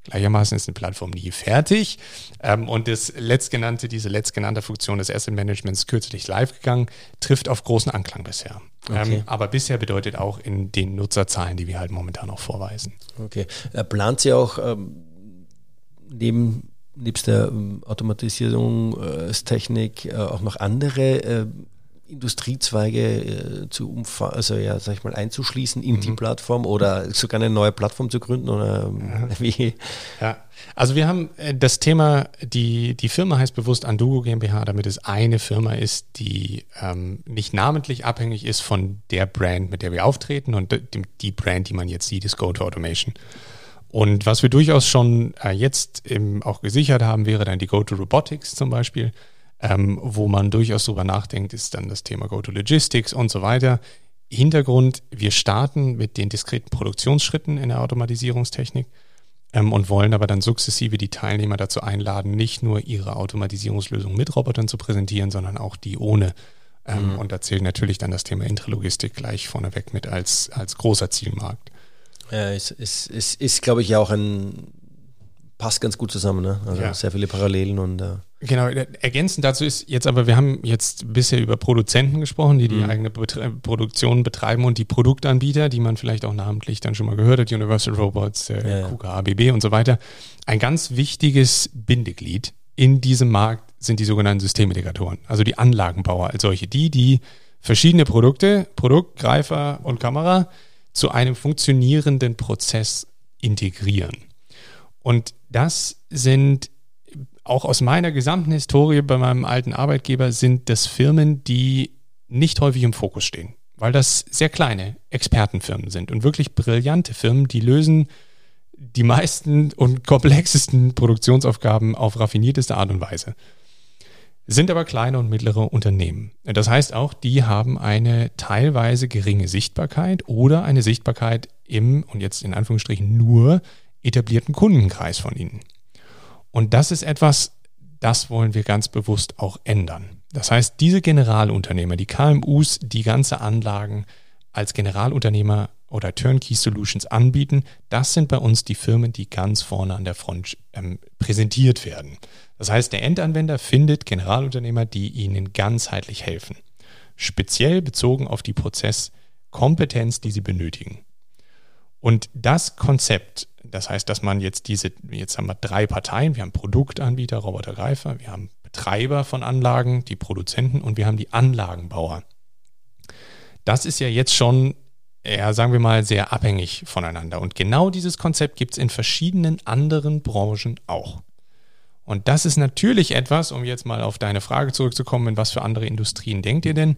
Gleichermaßen ist eine Plattform nie fertig. Ähm, und das letztgenannte, diese letztgenannte Funktion des Asset Managements kürzlich live gegangen, trifft auf großen Anklang bisher. Ähm, okay. Ähm, aber bisher bedeutet auch in den Nutzerzahlen, die wir halt momentan noch vorweisen. Okay. Äh, plant sie auch ähm, neben nebst der ähm, Automatisierungstechnik äh, auch noch andere äh, Industriezweige äh, zu umfassen, also ja, sag ich mal, einzuschließen in mhm. die Plattform oder sogar eine neue Plattform zu gründen oder ja. wie? Ja, also wir haben äh, das Thema, die, die Firma heißt bewusst Andugo GmbH, damit es eine Firma ist, die ähm, nicht namentlich abhängig ist von der Brand, mit der wir auftreten und die, die Brand, die man jetzt sieht, ist Go to Automation. Und was wir durchaus schon äh, jetzt auch gesichert haben, wäre dann die Go to Robotics zum Beispiel ähm, wo man durchaus drüber nachdenkt, ist dann das Thema Go-to-Logistics und so weiter. Hintergrund, wir starten mit den diskreten Produktionsschritten in der Automatisierungstechnik ähm, und wollen aber dann sukzessive die Teilnehmer dazu einladen, nicht nur ihre Automatisierungslösung mit Robotern zu präsentieren, sondern auch die ohne. Ähm, mhm. Und da zählt natürlich dann das Thema Intralogistik gleich vorneweg mit als, als großer Zielmarkt. Ja, es, es, es ist, glaube ich, ja auch ein, passt ganz gut zusammen, ne? Also ja. sehr viele Parallelen und äh Genau, ergänzend dazu ist jetzt aber, wir haben jetzt bisher über Produzenten gesprochen, die die mhm. eigene Betre Produktion betreiben und die Produktanbieter, die man vielleicht auch namentlich dann schon mal gehört hat, Universal Robots, äh, ja, ja. KUKA, ABB und so weiter. Ein ganz wichtiges Bindeglied in diesem Markt sind die sogenannten Systemintegratoren, also die Anlagenbauer als solche, die, die verschiedene Produkte, Produkt, Greifer und Kamera zu einem funktionierenden Prozess integrieren. Und das sind auch aus meiner gesamten Historie bei meinem alten Arbeitgeber sind das Firmen, die nicht häufig im Fokus stehen, weil das sehr kleine Expertenfirmen sind und wirklich brillante Firmen, die lösen die meisten und komplexesten Produktionsaufgaben auf raffinierteste Art und Weise. Sind aber kleine und mittlere Unternehmen. Das heißt auch, die haben eine teilweise geringe Sichtbarkeit oder eine Sichtbarkeit im, und jetzt in Anführungsstrichen nur, etablierten Kundenkreis von ihnen. Und das ist etwas, das wollen wir ganz bewusst auch ändern. Das heißt, diese Generalunternehmer, die KMUs, die ganze Anlagen als Generalunternehmer oder Turnkey Solutions anbieten, das sind bei uns die Firmen, die ganz vorne an der Front ähm, präsentiert werden. Das heißt, der Endanwender findet Generalunternehmer, die ihnen ganzheitlich helfen. Speziell bezogen auf die Prozesskompetenz, die sie benötigen. Und das Konzept das heißt, dass man jetzt diese, jetzt haben wir drei Parteien, wir haben Produktanbieter, Robotergreifer, wir haben Betreiber von Anlagen, die Produzenten und wir haben die Anlagenbauer. Das ist ja jetzt schon, ja, sagen wir mal, sehr abhängig voneinander. Und genau dieses Konzept gibt es in verschiedenen anderen Branchen auch. Und das ist natürlich etwas, um jetzt mal auf deine Frage zurückzukommen, in was für andere Industrien denkt ihr denn?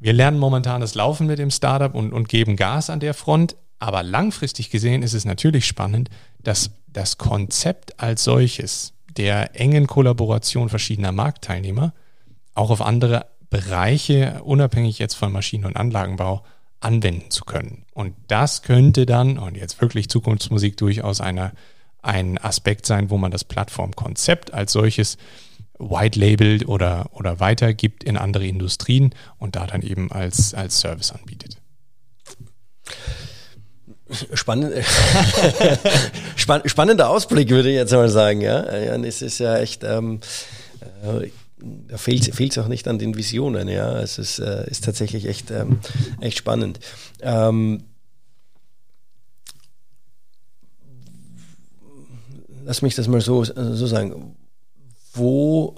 Wir lernen momentan das Laufen mit dem Startup und, und geben Gas an der Front, Aber langfristig gesehen ist es natürlich spannend, dass das Konzept als solches der engen Kollaboration verschiedener Marktteilnehmer auch auf andere Bereiche, unabhängig jetzt von Maschinen- und Anlagenbau, anwenden zu können. Und das könnte dann, und jetzt wirklich Zukunftsmusik, durchaus eine, ein Aspekt sein, wo man das Plattformkonzept als solches white labelt oder, oder weitergibt in andere Industrien und da dann eben als, als Service anbietet. Spannend, (laughs) spann, spannender Ausblick, würde ich jetzt mal sagen. Ja, ja es ist ja echt, ähm, äh, da fehlt es auch nicht an den Visionen. Ja, es ist, äh, ist tatsächlich echt, ähm, echt spannend. Ähm, lass mich das mal so, so sagen. Wo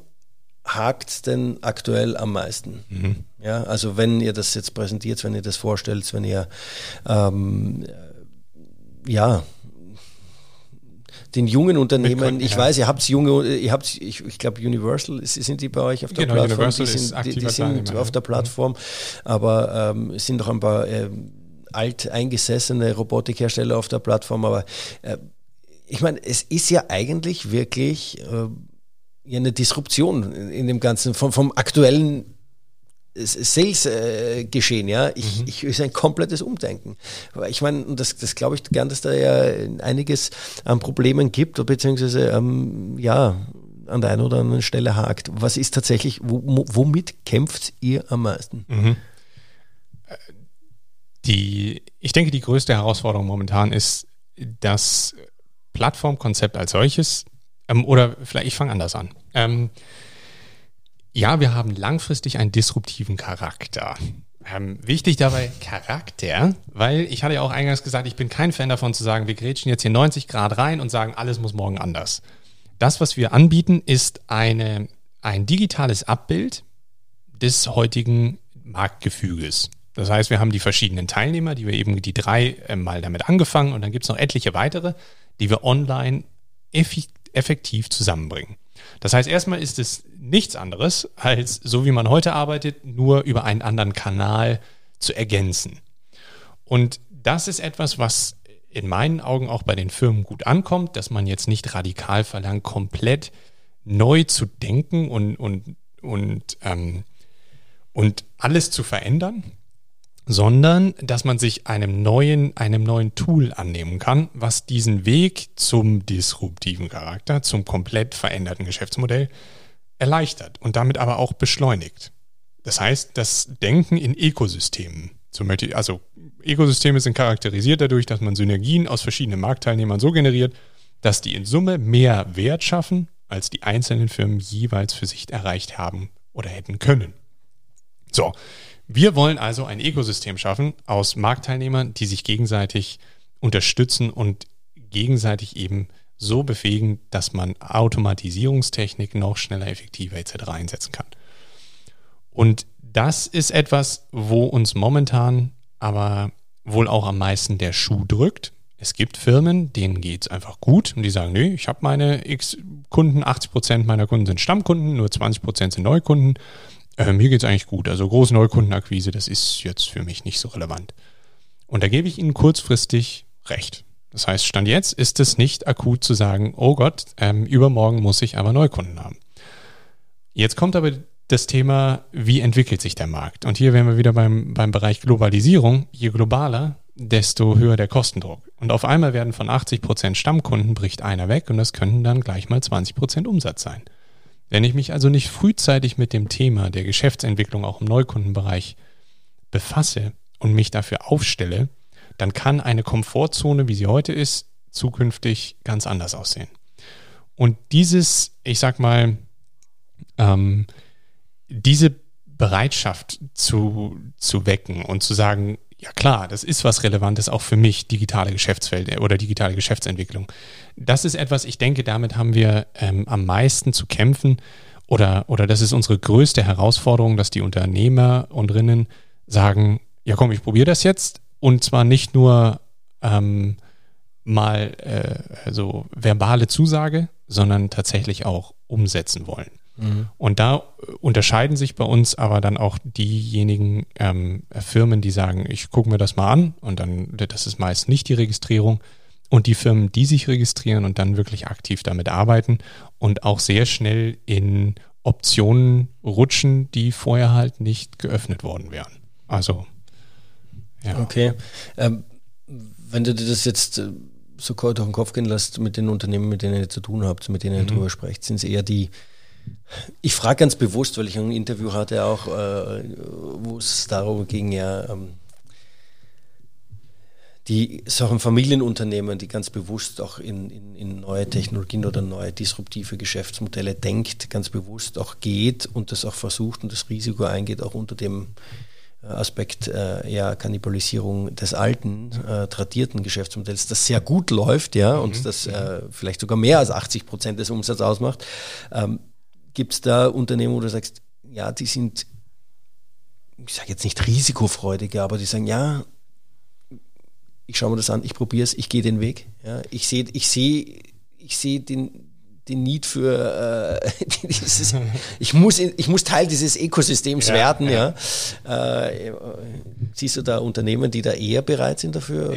hakt es denn aktuell am meisten? Mhm. Ja, also wenn ihr das jetzt präsentiert, wenn ihr das vorstellt, wenn ihr ähm, ja den jungen Unternehmen, ich ja. weiß, ihr habt junge, ihr habt, ich, ich glaube Universal, sind die bei euch auf der genau, Plattform? Universal die sind, die, die sind auf der Plattform, mhm. aber ähm, es sind noch ein paar äh, alteingesessene Robotikhersteller auf der Plattform, aber äh, ich meine, es ist ja eigentlich wirklich äh, eine Disruption in dem Ganzen, vom, vom aktuellen Sales-Geschehen, ja. Ich, mhm. ich ist ein komplettes Umdenken. Ich meine, das, das glaube ich gern, dass da ja einiges an Problemen gibt, beziehungsweise ähm, ja, an der einen oder anderen Stelle hakt. Was ist tatsächlich, womit kämpft ihr am meisten? Mhm. Die, ich denke, die größte Herausforderung momentan ist das Plattformkonzept als solches. Ähm, oder vielleicht, ich fange anders an. Ähm, ja, wir haben langfristig einen disruptiven Charakter. Ähm, wichtig dabei Charakter, weil ich hatte ja auch eingangs gesagt, ich bin kein Fan davon zu sagen, wir grätschen jetzt hier 90 Grad rein und sagen, alles muss morgen anders. Das, was wir anbieten, ist eine, ein digitales Abbild des heutigen Marktgefüges. Das heißt, wir haben die verschiedenen Teilnehmer, die wir eben die drei äh, mal damit angefangen und dann gibt es noch etliche weitere, die wir online effektiv zusammenbringen. Das heißt, erstmal ist es nichts anderes, als so wie man heute arbeitet, nur über einen anderen Kanal zu ergänzen. Und das ist etwas, was in meinen Augen auch bei den Firmen gut ankommt, dass man jetzt nicht radikal verlangt, komplett neu zu denken und, und, und, ähm, und alles zu verändern, sondern dass man sich einem neuen, einem neuen Tool annehmen kann, was diesen Weg zum disruptiven Charakter, zum komplett veränderten Geschäftsmodell erleichtert und damit aber auch beschleunigt. Das heißt, das Denken in Ökosystemen, also Ökosysteme sind charakterisiert dadurch, dass man Synergien aus verschiedenen Marktteilnehmern so generiert, dass die in Summe mehr Wert schaffen, als die einzelnen Firmen jeweils für sich erreicht haben oder hätten können. So, wir wollen also ein Ökosystem schaffen aus Marktteilnehmern, die sich gegenseitig unterstützen und gegenseitig eben so befähigen, dass man Automatisierungstechnik noch schneller, effektiver etc. einsetzen kann. Und das ist etwas, wo uns momentan aber wohl auch am meisten der Schuh drückt. Es gibt Firmen, denen geht es einfach gut und die sagen, nee, ich habe meine X Kunden, 80% meiner Kunden sind Stammkunden, nur 20% sind Neukunden äh, mir geht es eigentlich gut. Also große Neukundenakquise, das ist jetzt für mich nicht so relevant. Und da gebe ich Ihnen kurzfristig recht. Das heißt, Stand jetzt ist es nicht akut zu sagen, oh Gott, ähm, übermorgen muss ich aber Neukunden haben. Jetzt kommt aber das Thema, wie entwickelt sich der Markt? Und hier wären wir wieder beim, beim Bereich Globalisierung. Je globaler, desto höher der Kostendruck. Und auf einmal werden von 80 Prozent Stammkunden bricht einer weg und das könnten dann gleich mal 20 Prozent Umsatz sein. Wenn ich mich also nicht frühzeitig mit dem Thema der Geschäftsentwicklung auch im Neukundenbereich befasse und mich dafür aufstelle, dann kann eine Komfortzone, wie sie heute ist, zukünftig ganz anders aussehen. Und dieses, ich sag mal, ähm, diese Bereitschaft zu, zu wecken und zu sagen, ja klar, das ist was Relevantes auch für mich, digitale Geschäftsfelder oder digitale Geschäftsentwicklung. Das ist etwas, ich denke, damit haben wir ähm, am meisten zu kämpfen oder, oder das ist unsere größte Herausforderung, dass die Unternehmer und Rinnen sagen, ja komm, ich probiere das jetzt und zwar nicht nur ähm, mal äh, so verbale Zusage, sondern tatsächlich auch umsetzen wollen. Mhm. Und da unterscheiden sich bei uns aber dann auch diejenigen ähm, Firmen, die sagen, ich gucke mir das mal an und dann, das ist meist nicht die Registrierung. Und die Firmen, die sich registrieren und dann wirklich aktiv damit arbeiten und auch sehr schnell in Optionen rutschen, die vorher halt nicht geöffnet worden wären. Also, ja. Okay. Ähm, wenn du dir das jetzt äh, so auf den Kopf gehen lässt mit den Unternehmen, mit denen ihr zu tun habt, mit denen ihr mhm. drüber sprecht, sind es eher die, ich frage ganz bewusst, weil ich ein Interview hatte auch, äh, wo es darum ging, ja, ähm, die solchen Familienunternehmen, die ganz bewusst auch in, in, in, neue Technologien oder neue disruptive Geschäftsmodelle denkt, ganz bewusst auch geht und das auch versucht und das Risiko eingeht, auch unter dem äh, Aspekt äh, ja, Kannibalisierung des alten, äh, tradierten Geschäftsmodells, das sehr gut läuft, ja, mhm. und das äh, vielleicht sogar mehr als 80 Prozent des Umsatzes ausmacht. Ähm, Gibt es da Unternehmen, wo du sagst, ja, die sind, ich sage jetzt nicht risikofreudiger, aber die sagen, ja, ich schaue mir das an, ich probiere es, ich gehe den Weg. Ja, ich sehe ich seh, ich seh den, den Need für äh, (laughs) dieses, ich muss ich muss Teil dieses Ökosystems ja, werden ja, ja. Äh, siehst du da Unternehmen die da eher bereit sind dafür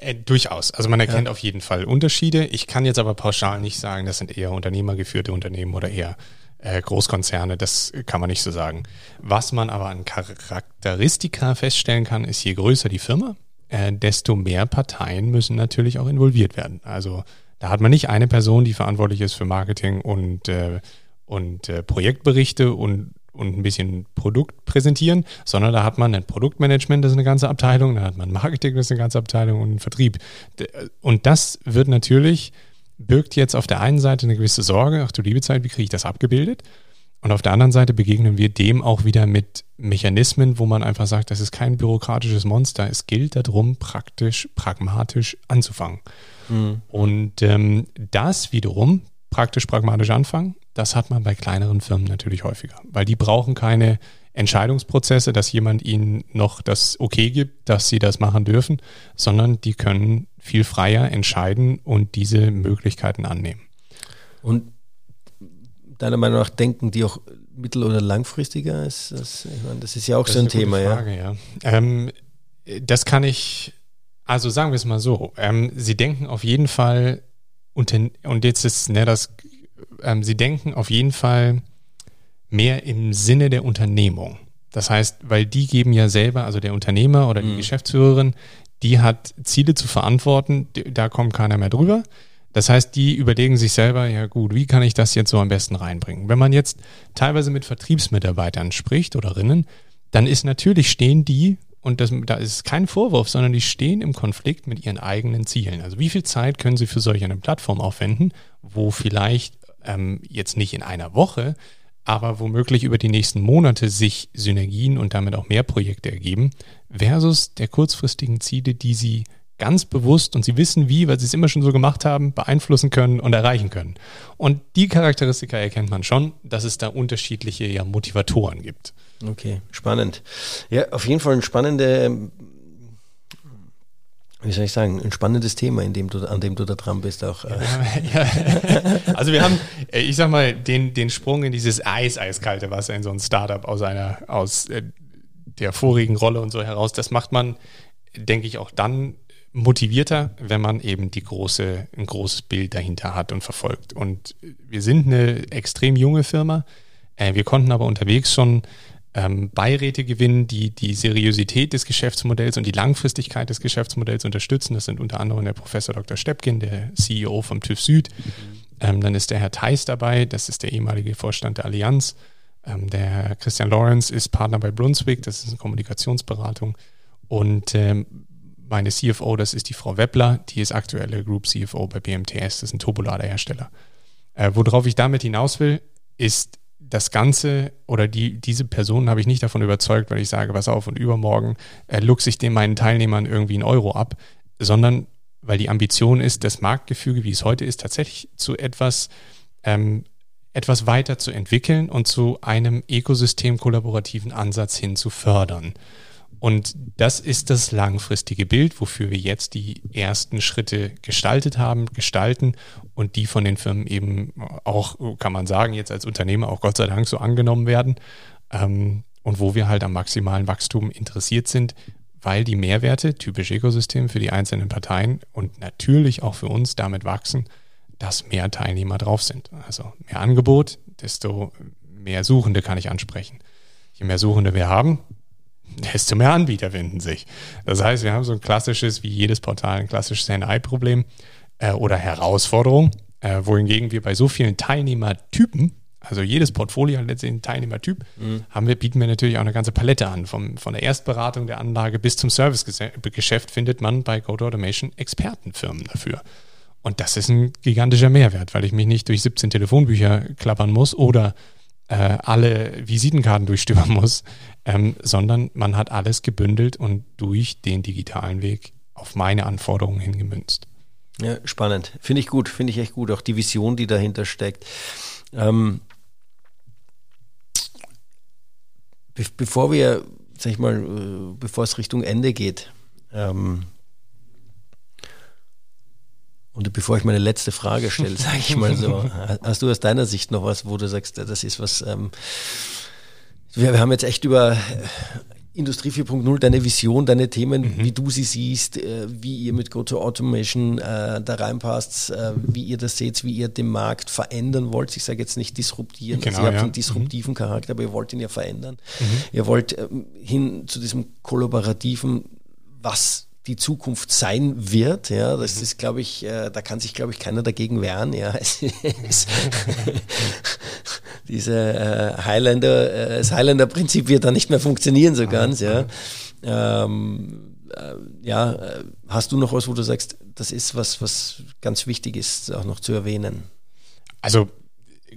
äh, durchaus also man erkennt ja. auf jeden Fall Unterschiede ich kann jetzt aber pauschal nicht sagen das sind eher unternehmergeführte Unternehmen oder eher äh, Großkonzerne das kann man nicht so sagen was man aber an Charakteristika feststellen kann ist je größer die Firma äh, desto mehr Parteien müssen natürlich auch involviert werden. Also da hat man nicht eine Person, die verantwortlich ist für Marketing und, äh, und äh, Projektberichte und, und ein bisschen Produkt präsentieren, sondern da hat man ein Produktmanagement, das ist eine ganze Abteilung, da hat man Marketing, das ist eine ganze Abteilung und einen Vertrieb. Und das wird natürlich, birgt jetzt auf der einen Seite eine gewisse Sorge, ach du liebe Zeit, wie kriege ich das abgebildet? Und auf der anderen Seite begegnen wir dem auch wieder mit Mechanismen, wo man einfach sagt, das ist kein bürokratisches Monster. Es gilt darum, praktisch, pragmatisch anzufangen. Mhm. Und ähm, das wiederum, praktisch, pragmatisch anfangen, das hat man bei kleineren Firmen natürlich häufiger, weil die brauchen keine Entscheidungsprozesse, dass jemand ihnen noch das Okay gibt, dass sie das machen dürfen, sondern die können viel freier entscheiden und diese Möglichkeiten annehmen. Und deiner Meinung nach denken die auch mittel- oder langfristiger? Ist das, ich meine, das ist ja auch das so ein Thema. Frage, ja. ja. Ähm, das kann ich, also sagen wir es mal so, ähm, sie denken auf jeden Fall, und, und jetzt ist ne, das, ähm, sie denken auf jeden Fall mehr im Sinne der Unternehmung. Das heißt, weil die geben ja selber, also der Unternehmer oder die mhm. Geschäftsführerin, die hat Ziele zu verantworten, da kommt keiner mehr drüber. Das heißt, die überlegen sich selber, ja gut, wie kann ich das jetzt so am besten reinbringen? Wenn man jetzt teilweise mit Vertriebsmitarbeitern spricht oder Rinnen, dann ist natürlich stehen die, und das, da ist kein Vorwurf, sondern die stehen im Konflikt mit ihren eigenen Zielen. Also wie viel Zeit können sie für solch eine Plattform aufwenden, wo vielleicht ähm, jetzt nicht in einer Woche, aber womöglich über die nächsten Monate sich Synergien und damit auch mehr Projekte ergeben, versus der kurzfristigen Ziele, die sie ganz bewusst und sie wissen wie, weil sie es immer schon so gemacht haben, beeinflussen können und erreichen können. Und die Charakteristika erkennt man schon, dass es da unterschiedliche ja, Motivatoren gibt. Okay, spannend. Ja, auf jeden Fall ein spannende, wie soll ich sagen, ein spannendes Thema, in dem du, an dem du da dran bist auch. Äh. Ja, (laughs) ja. Also wir haben, äh, ich sag mal, den, den Sprung in dieses Eis, eiskalte Wasser in so ein Startup aus einer, aus äh, der vorigen Rolle und so heraus, das macht man, denke ich, auch dann motivierter, wenn man eben die große, ein großes Bild dahinter hat und verfolgt. Und wir sind eine extrem junge Firma. Wir konnten aber unterwegs schon ähm, Beiräte gewinnen, die die Seriosität des Geschäftsmodells und die Langfristigkeit des Geschäftsmodells unterstützen. Das sind unter anderem der Professor Dr. Steppkin, der CEO vom TÜV Süd. Ähm, dann ist der Herr Theis dabei, das ist der ehemalige Vorstand der Allianz. Ähm, der Herr Christian Lawrence ist Partner bei Brunswick, das ist eine Kommunikationsberatung. Und ähm, meine CFO, das ist die Frau Weppler, die ist aktuelle Group CFO bei BMTS, das ist ein Turboladerhersteller. Äh, worauf ich damit hinaus will, ist das Ganze oder die, diese Person habe ich nicht davon überzeugt, weil ich sage, was auf und übermorgen äh, luchse ich den meinen Teilnehmern irgendwie einen Euro ab, sondern weil die Ambition ist, das Marktgefüge, wie es heute ist, tatsächlich zu etwas, ähm, etwas weiter zu entwickeln und zu einem Ökosystem kollaborativen Ansatz hin zu fördern. Und das ist das langfristige Bild, wofür wir jetzt die ersten Schritte gestaltet haben, gestalten und die von den Firmen eben auch, kann man sagen, jetzt als Unternehmer auch Gott sei Dank so angenommen werden. Ähm, und wo wir halt am maximalen Wachstum interessiert sind, weil die Mehrwerte, typisch Ökosystem für die einzelnen Parteien und natürlich auch für uns damit wachsen, dass mehr Teilnehmer drauf sind. Also mehr Angebot, desto mehr Suchende kann ich ansprechen. Je mehr Suchende wir haben, desto mehr Anbieter finden sich. Das heißt, wir haben so ein klassisches, wie jedes Portal, ein klassisches NI-Problem äh, oder Herausforderung, äh, wohingegen wir bei so vielen Teilnehmertypen, also jedes Portfolio hat letztendlich einen Teilnehmertyp, mhm. haben wir, bieten wir natürlich auch eine ganze Palette an. Vom, von der Erstberatung der Anlage bis zum Servicegeschäft findet man bei Code Automation Expertenfirmen dafür. Und das ist ein gigantischer Mehrwert, weil ich mich nicht durch 17 Telefonbücher klappern muss oder äh, alle Visitenkarten durchstöbern muss, ähm, sondern man hat alles gebündelt und durch den digitalen Weg auf meine Anforderungen hingemünzt. Ja, spannend. Finde ich gut, finde ich echt gut. Auch die Vision, die dahinter steckt. Ähm, be bevor wir, sag ich mal, äh, bevor es Richtung Ende geht, ähm, und bevor ich meine letzte Frage stelle, (laughs) sage ich mal so, hast du aus deiner Sicht noch was, wo du sagst, das ist was, ähm, wir, wir, haben jetzt echt über äh, Industrie 4.0, deine Vision, deine Themen, mhm. wie du sie siehst, äh, wie ihr mit Go-to-Automation äh, da reinpasst, äh, wie ihr das seht, wie ihr den Markt verändern wollt. Ich sage jetzt nicht disruptieren, genau, also ihr habt ja. einen disruptiven mhm. Charakter, aber ihr wollt ihn ja verändern. Mhm. Ihr wollt ähm, hin zu diesem kollaborativen, was die Zukunft sein wird. Ja, das mhm. ist, glaube ich, äh, da kann sich, glaube ich, keiner dagegen wehren. Ja, (laughs) (laughs) diese äh, Highlander, äh, das Highlander-Prinzip wird da nicht mehr funktionieren so ganz. Ja, ähm, äh, ja, hast du noch was, wo du sagst, das ist was, was ganz wichtig ist, auch noch zu erwähnen? Also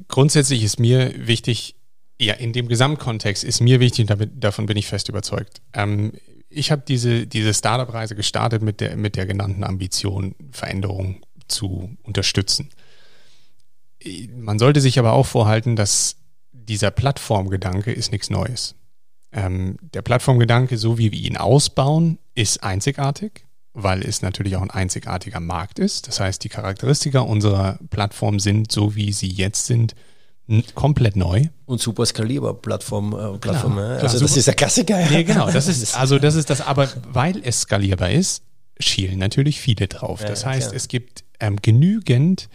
grundsätzlich ist mir wichtig, ja, in dem Gesamtkontext ist mir wichtig, damit, davon bin ich fest überzeugt. Ähm, ich habe diese, diese Startup-Reise gestartet mit der, mit der genannten Ambition, Veränderungen zu unterstützen. Man sollte sich aber auch vorhalten, dass dieser Plattformgedanke ist nichts Neues. Ähm, der Plattformgedanke, so wie wir ihn ausbauen, ist einzigartig, weil es natürlich auch ein einzigartiger Markt ist. Das heißt, die Charakteristika unserer Plattform sind, so wie sie jetzt sind, komplett neu. Und super skalierbar Plattform. Äh, Plattform genau, Also klar, das ist der Klassiker. Ja. Nee, genau. Das ist, (laughs) also das ist das, aber weil es skalierbar ist, schielen natürlich viele drauf. Das ja, heißt, klar. es gibt ähm, genügend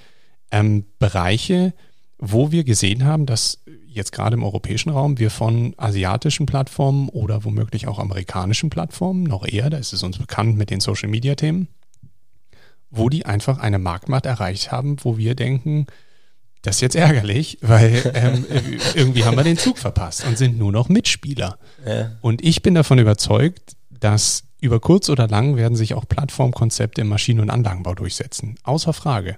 ähm, Bereiche, wo wir gesehen haben, dass jetzt gerade im europäischen Raum wir von asiatischen Plattformen oder womöglich auch amerikanischen Plattformen, noch eher, da ist es uns bekannt mit den Social Media Themen, wo die einfach eine Marktmacht erreicht haben, wo wir denken, das ist jetzt ärgerlich, weil ähm, irgendwie haben wir den Zug verpasst und sind nur noch Mitspieler. Ja. Und ich bin davon überzeugt, dass über kurz oder lang werden sich auch Plattformkonzepte im Maschinen- und Anlagenbau durchsetzen. Außer Frage.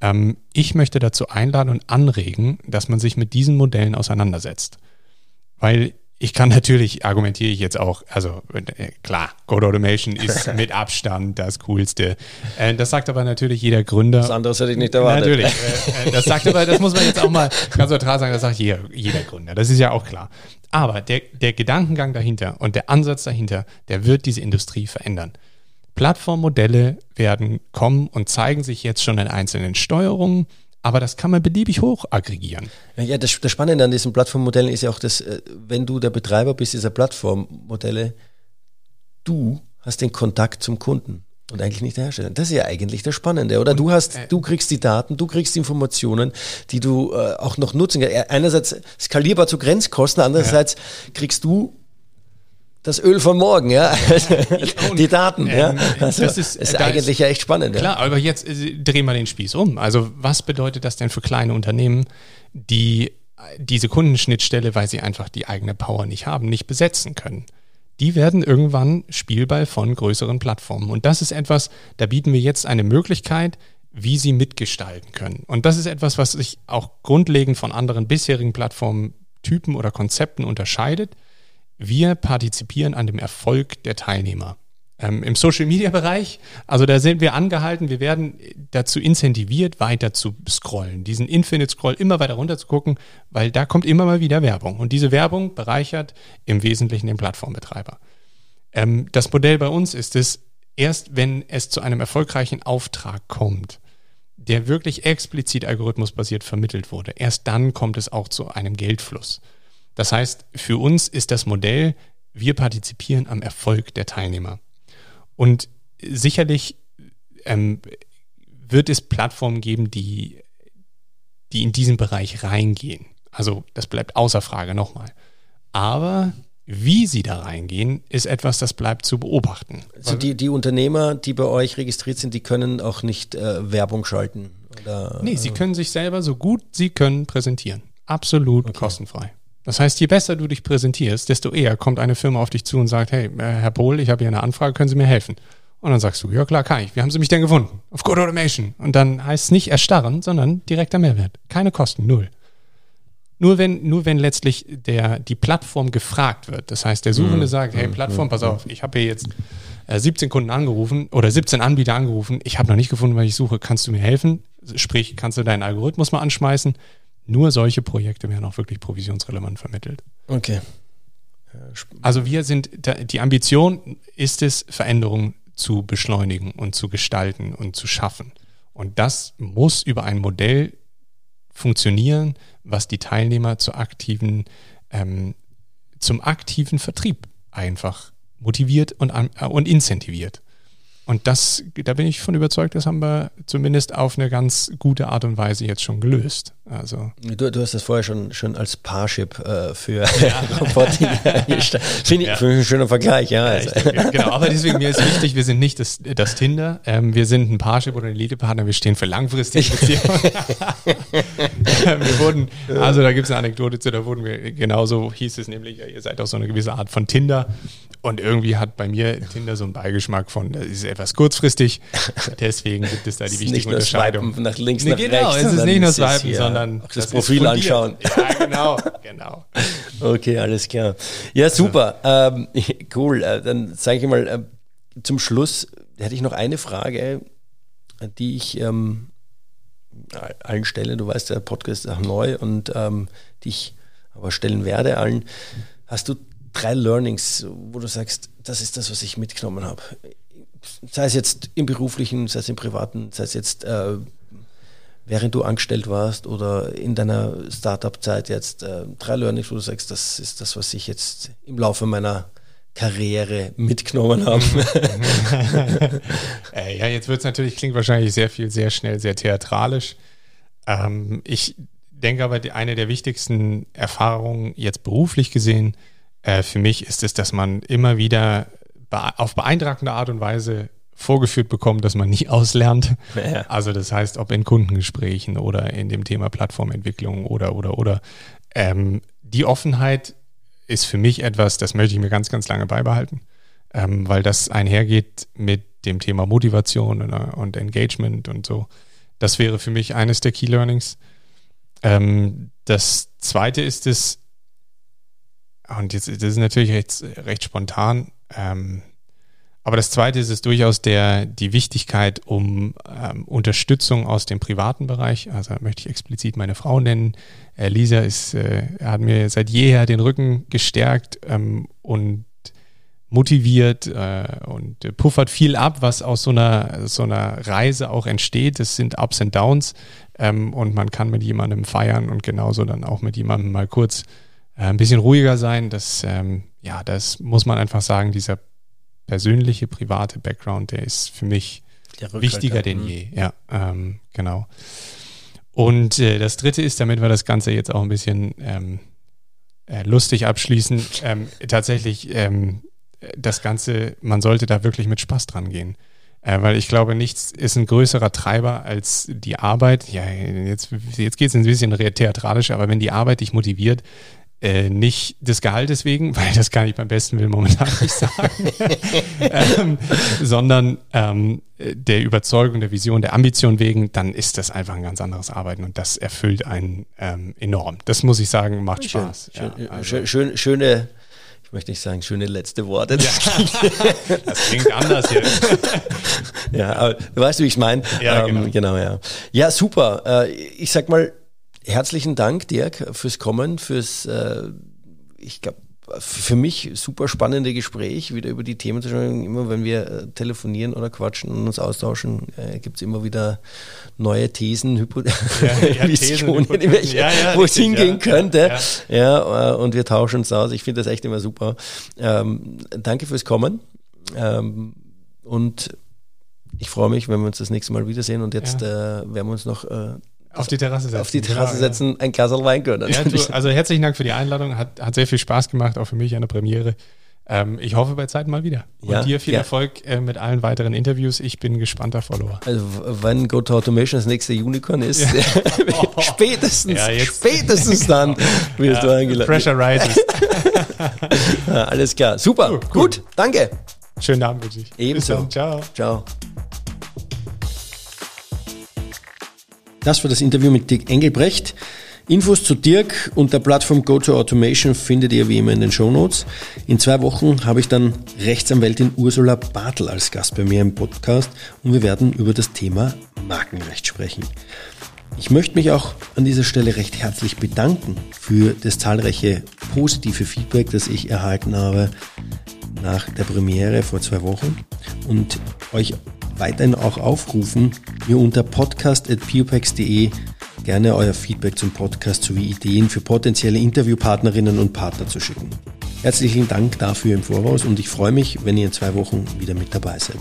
Ähm, ich möchte dazu einladen und anregen, dass man sich mit diesen Modellen auseinandersetzt. Weil ich kann natürlich, argumentiere ich jetzt auch, also äh, klar, Code Automation ist (laughs) mit Abstand das Coolste. Äh, das sagt aber natürlich jeder Gründer. Das andere hätte ich nicht erwartet. Natürlich. Äh, das sagt aber, das muss man jetzt auch mal ganz neutral sagen, das sagt jeder, jeder Gründer. Das ist ja auch klar. Aber der, der Gedankengang dahinter und der Ansatz dahinter, der wird diese Industrie verändern. Plattformmodelle werden kommen und zeigen sich jetzt schon in einzelnen Steuerungen aber das kann man beliebig hoch aggregieren. Ja, das, das Spannende an diesen Plattformmodellen ist ja auch, dass äh, wenn du der Betreiber bist dieser Plattformmodelle, du hast den Kontakt zum Kunden und eigentlich nicht der Hersteller. Das ist ja eigentlich das Spannende, oder? Und, du hast, äh, du kriegst die Daten, du kriegst die Informationen, die du äh, auch noch nutzen kannst. Einerseits skalierbar zu Grenzkosten, andererseits ja. kriegst du das Öl von morgen, ja. (laughs) die Daten, ähm, ja. Also, das ist, ist eigentlich ist, ja echt spannend. Klar, ja. aber jetzt äh, drehen wir den Spieß um. Also was bedeutet das denn für kleine Unternehmen, die diese Kundenschnittstelle, weil sie einfach die eigene Power nicht haben, nicht besetzen können? Die werden irgendwann Spielball von größeren Plattformen. Und das ist etwas, da bieten wir jetzt eine Möglichkeit, wie sie mitgestalten können. Und das ist etwas, was sich auch grundlegend von anderen bisherigen Plattformtypen oder Konzepten unterscheidet wir partizipieren an dem Erfolg der Teilnehmer. Ähm, Im Social-Media-Bereich, also da sind wir angehalten, wir werden dazu incentiviert, weiter zu scrollen, diesen Infinite-Scroll immer weiter runter zu gucken, weil da kommt immer mal wieder Werbung. Und diese Werbung bereichert im Wesentlichen den Plattformbetreiber. Ähm, das Modell bei uns ist es, erst wenn es zu einem erfolgreichen Auftrag kommt, der wirklich explizit algorithmusbasiert vermittelt wurde, erst dann kommt es auch zu einem Geldfluss. Das heißt, für uns ist das Modell, wir partizipieren am Erfolg der Teilnehmer. Und sicherlich ähm, wird es Plattformen geben, die, die in diesen Bereich reingehen. Also das bleibt außer Frage nochmal. Aber wie sie da reingehen, ist etwas, das bleibt zu beobachten. Also die, die Unternehmer, die bei euch registriert sind, die können auch nicht äh, Werbung schalten? Oder, nee, sie können sich selber so gut sie können präsentieren. Absolut okay. kostenfrei. Das heißt, je besser du dich präsentierst, desto eher kommt eine Firma auf dich zu und sagt, hey, äh, Herr Pohl, ich habe hier eine Anfrage, können Sie mir helfen? Und dann sagst du, ja klar, kann ich. Wie haben Sie mich denn gefunden? Auf Code Automation. Und dann heißt es nicht erstarren, sondern direkter Mehrwert. Keine Kosten, null. Nur wenn, nur wenn letztlich der, die Plattform gefragt wird. Das heißt, der Suchende mhm. sagt, hey mhm. Plattform, pass auf, ich habe hier jetzt 17 äh, Kunden angerufen oder 17 Anbieter angerufen. Ich habe noch nicht gefunden, was ich suche. Kannst du mir helfen? Sprich, kannst du deinen Algorithmus mal anschmeißen? Nur solche Projekte werden auch wirklich provisionsrelevant vermittelt. Okay. Also wir sind, die Ambition ist es, Veränderungen zu beschleunigen und zu gestalten und zu schaffen. Und das muss über ein Modell funktionieren, was die Teilnehmer zu aktiven, ähm, zum aktiven Vertrieb einfach motiviert und, äh, und incentiviert. Und das, da bin ich von überzeugt, das haben wir zumindest auf eine ganz gute Art und Weise jetzt schon gelöst. Also du, du hast das vorher schon, schon als Parship äh, für ja. (laughs) Robotik gestellt. Finde ich, ja. find ich ein schöner Vergleich, ja. Also. Denke, genau, aber deswegen mir ist wichtig, wir sind nicht das, das Tinder, ähm, wir sind ein Parship oder ein Elite-Partner, wir stehen für langfristige Beziehungen. (laughs) wir wurden, also da gibt es eine Anekdote zu, da wurden wir, genauso hieß es nämlich, ihr seid auch so eine gewisse Art von Tinder. Und irgendwie hat bei mir Tinder so einen Beigeschmack von, das ist etwas kurzfristig. (laughs) Deswegen gibt es da die wichtige Unterscheidung. Swipen nach links, nee, nach genau, rechts. Es ist nicht nur Swipen, sondern das, das Profil anschauen. (laughs) Ja, genau, genau. Okay, alles klar. Ja, super. Ähm, (laughs) cool. Äh, dann sage ich mal, äh, zum Schluss hätte ich noch eine Frage, die ich ähm, allen stelle. Du weißt, der Podcast ist auch neu und ähm, die ich aber stellen werde allen. Hast du drei Learnings, wo du sagst, das ist das, was ich mitgenommen habe? Sei es jetzt im beruflichen, sei es im privaten, sei es jetzt äh, während du angestellt warst oder in deiner Startup-Zeit jetzt äh, drei Learnings, wo du sagst, das ist das, was ich jetzt im Laufe meiner Karriere mitgenommen habe. (laughs) äh, ja, jetzt wird es natürlich, klingt wahrscheinlich sehr viel, sehr schnell, sehr theatralisch. Ähm, ich denke aber, die, eine der wichtigsten Erfahrungen jetzt beruflich gesehen, äh, für mich ist es, dass man immer wieder auf beeindruckende Art und Weise vorgeführt bekommt, dass man nie (laughs) auslernt. Ja. Also das heißt, ob in Kundengesprächen oder in dem Thema Plattformentwicklung oder, oder, oder. Ähm, die Offenheit ist für mich etwas, das möchte ich mir ganz, ganz lange beibehalten, ähm, weil das einhergeht mit dem Thema Motivation und, und, Engagement und so. Das wäre für mich eines der Key Learnings. Ähm, das zweite ist es, und jetzt, das ist natürlich recht, recht spontan. Ähm, aber das Zweite ist es durchaus der, die Wichtigkeit um ähm, Unterstützung aus dem privaten Bereich. Also möchte ich explizit meine Frau nennen. Äh, Lisa ist, äh, hat mir seit jeher den Rücken gestärkt ähm, und motiviert äh, und puffert viel ab, was aus so einer, so einer Reise auch entsteht. Das sind Ups und Downs ähm, und man kann mit jemandem feiern und genauso dann auch mit jemandem mal kurz ein bisschen ruhiger sein. Das, ähm, ja, das muss man einfach sagen, dieser persönliche, private Background, der ist für mich wichtiger denn mhm. je. Ja, ähm, genau. Und äh, das dritte ist, damit wir das Ganze jetzt auch ein bisschen ähm, äh, lustig abschließen, ähm, tatsächlich ähm, das Ganze, man sollte da wirklich mit Spaß dran gehen. Äh, weil ich glaube, nichts ist ein größerer Treiber als die Arbeit. Ja, jetzt, jetzt geht es ein bisschen theatralisch, aber wenn die Arbeit dich motiviert, äh, nicht des Gehaltes wegen, weil das kann ich beim besten Willen momentan nicht (laughs) sagen, ähm, sondern ähm, der Überzeugung, der Vision, der Ambition wegen, dann ist das einfach ein ganz anderes Arbeiten und das erfüllt einen ähm, enorm. Das muss ich sagen, macht schön, Spaß. Schön, ja, also. schön, schön, schöne, ich möchte nicht sagen, schöne letzte Worte. Das, ja, (laughs) das klingt anders hier. ja, aber du weißt, wie ich meine. Ja, genau. Ähm, genau, ja. Ja, super. Äh, ich sag mal, herzlichen Dank, Dirk, fürs Kommen, fürs, äh, ich glaube, für mich super spannende Gespräch, wieder über die Themen zu sprechen. Immer wenn wir äh, telefonieren oder quatschen und uns austauschen, äh, gibt es immer wieder neue Thesen, Hypo ja, ja, (laughs) ja, ja, wo es hingehen könnte. Ja, äh, und wir tauschen uns aus. Ich finde das echt immer super. Ähm, danke fürs Kommen. Ähm, und ich freue mich, wenn wir uns das nächste Mal wiedersehen. Und jetzt äh, werden wir uns noch äh, auf die Terrasse setzen. Auf die Terrasse setzen, ja. ein Glas Wein gönnen. Ja, du, also herzlichen Dank für die Einladung. Hat, hat sehr viel Spaß gemacht, auch für mich eine Premiere. Ähm, ich hoffe bei Zeit mal wieder. Und ja, dir viel ja. Erfolg äh, mit allen weiteren Interviews. Ich bin gespannter Follower. Also wenn Go to Automation das nächste Unicorn ist, ja. (laughs) spätestens, spätestens dann wirst du eingeladen. Pressure rises. (laughs) alles klar. Super. Cool, cool. Gut. Danke. Schönen Abend wünsche ich. Ebenso. Ciao. Ciao. Das war das Interview mit Dirk Engelbrecht. Infos zu Dirk und der Plattform GoToAutomation findet ihr wie immer in den Show Notes. In zwei Wochen habe ich dann Rechtsanwältin Ursula Bartel als Gast bei mir im Podcast und wir werden über das Thema Markenrecht sprechen. Ich möchte mich auch an dieser Stelle recht herzlich bedanken für das zahlreiche positive Feedback, das ich erhalten habe nach der Premiere vor zwei Wochen und euch weiterhin auch aufrufen, mir unter podcast.pupex.de gerne euer Feedback zum Podcast sowie Ideen für potenzielle Interviewpartnerinnen und Partner zu schicken. Herzlichen Dank dafür im Voraus und ich freue mich, wenn ihr in zwei Wochen wieder mit dabei seid.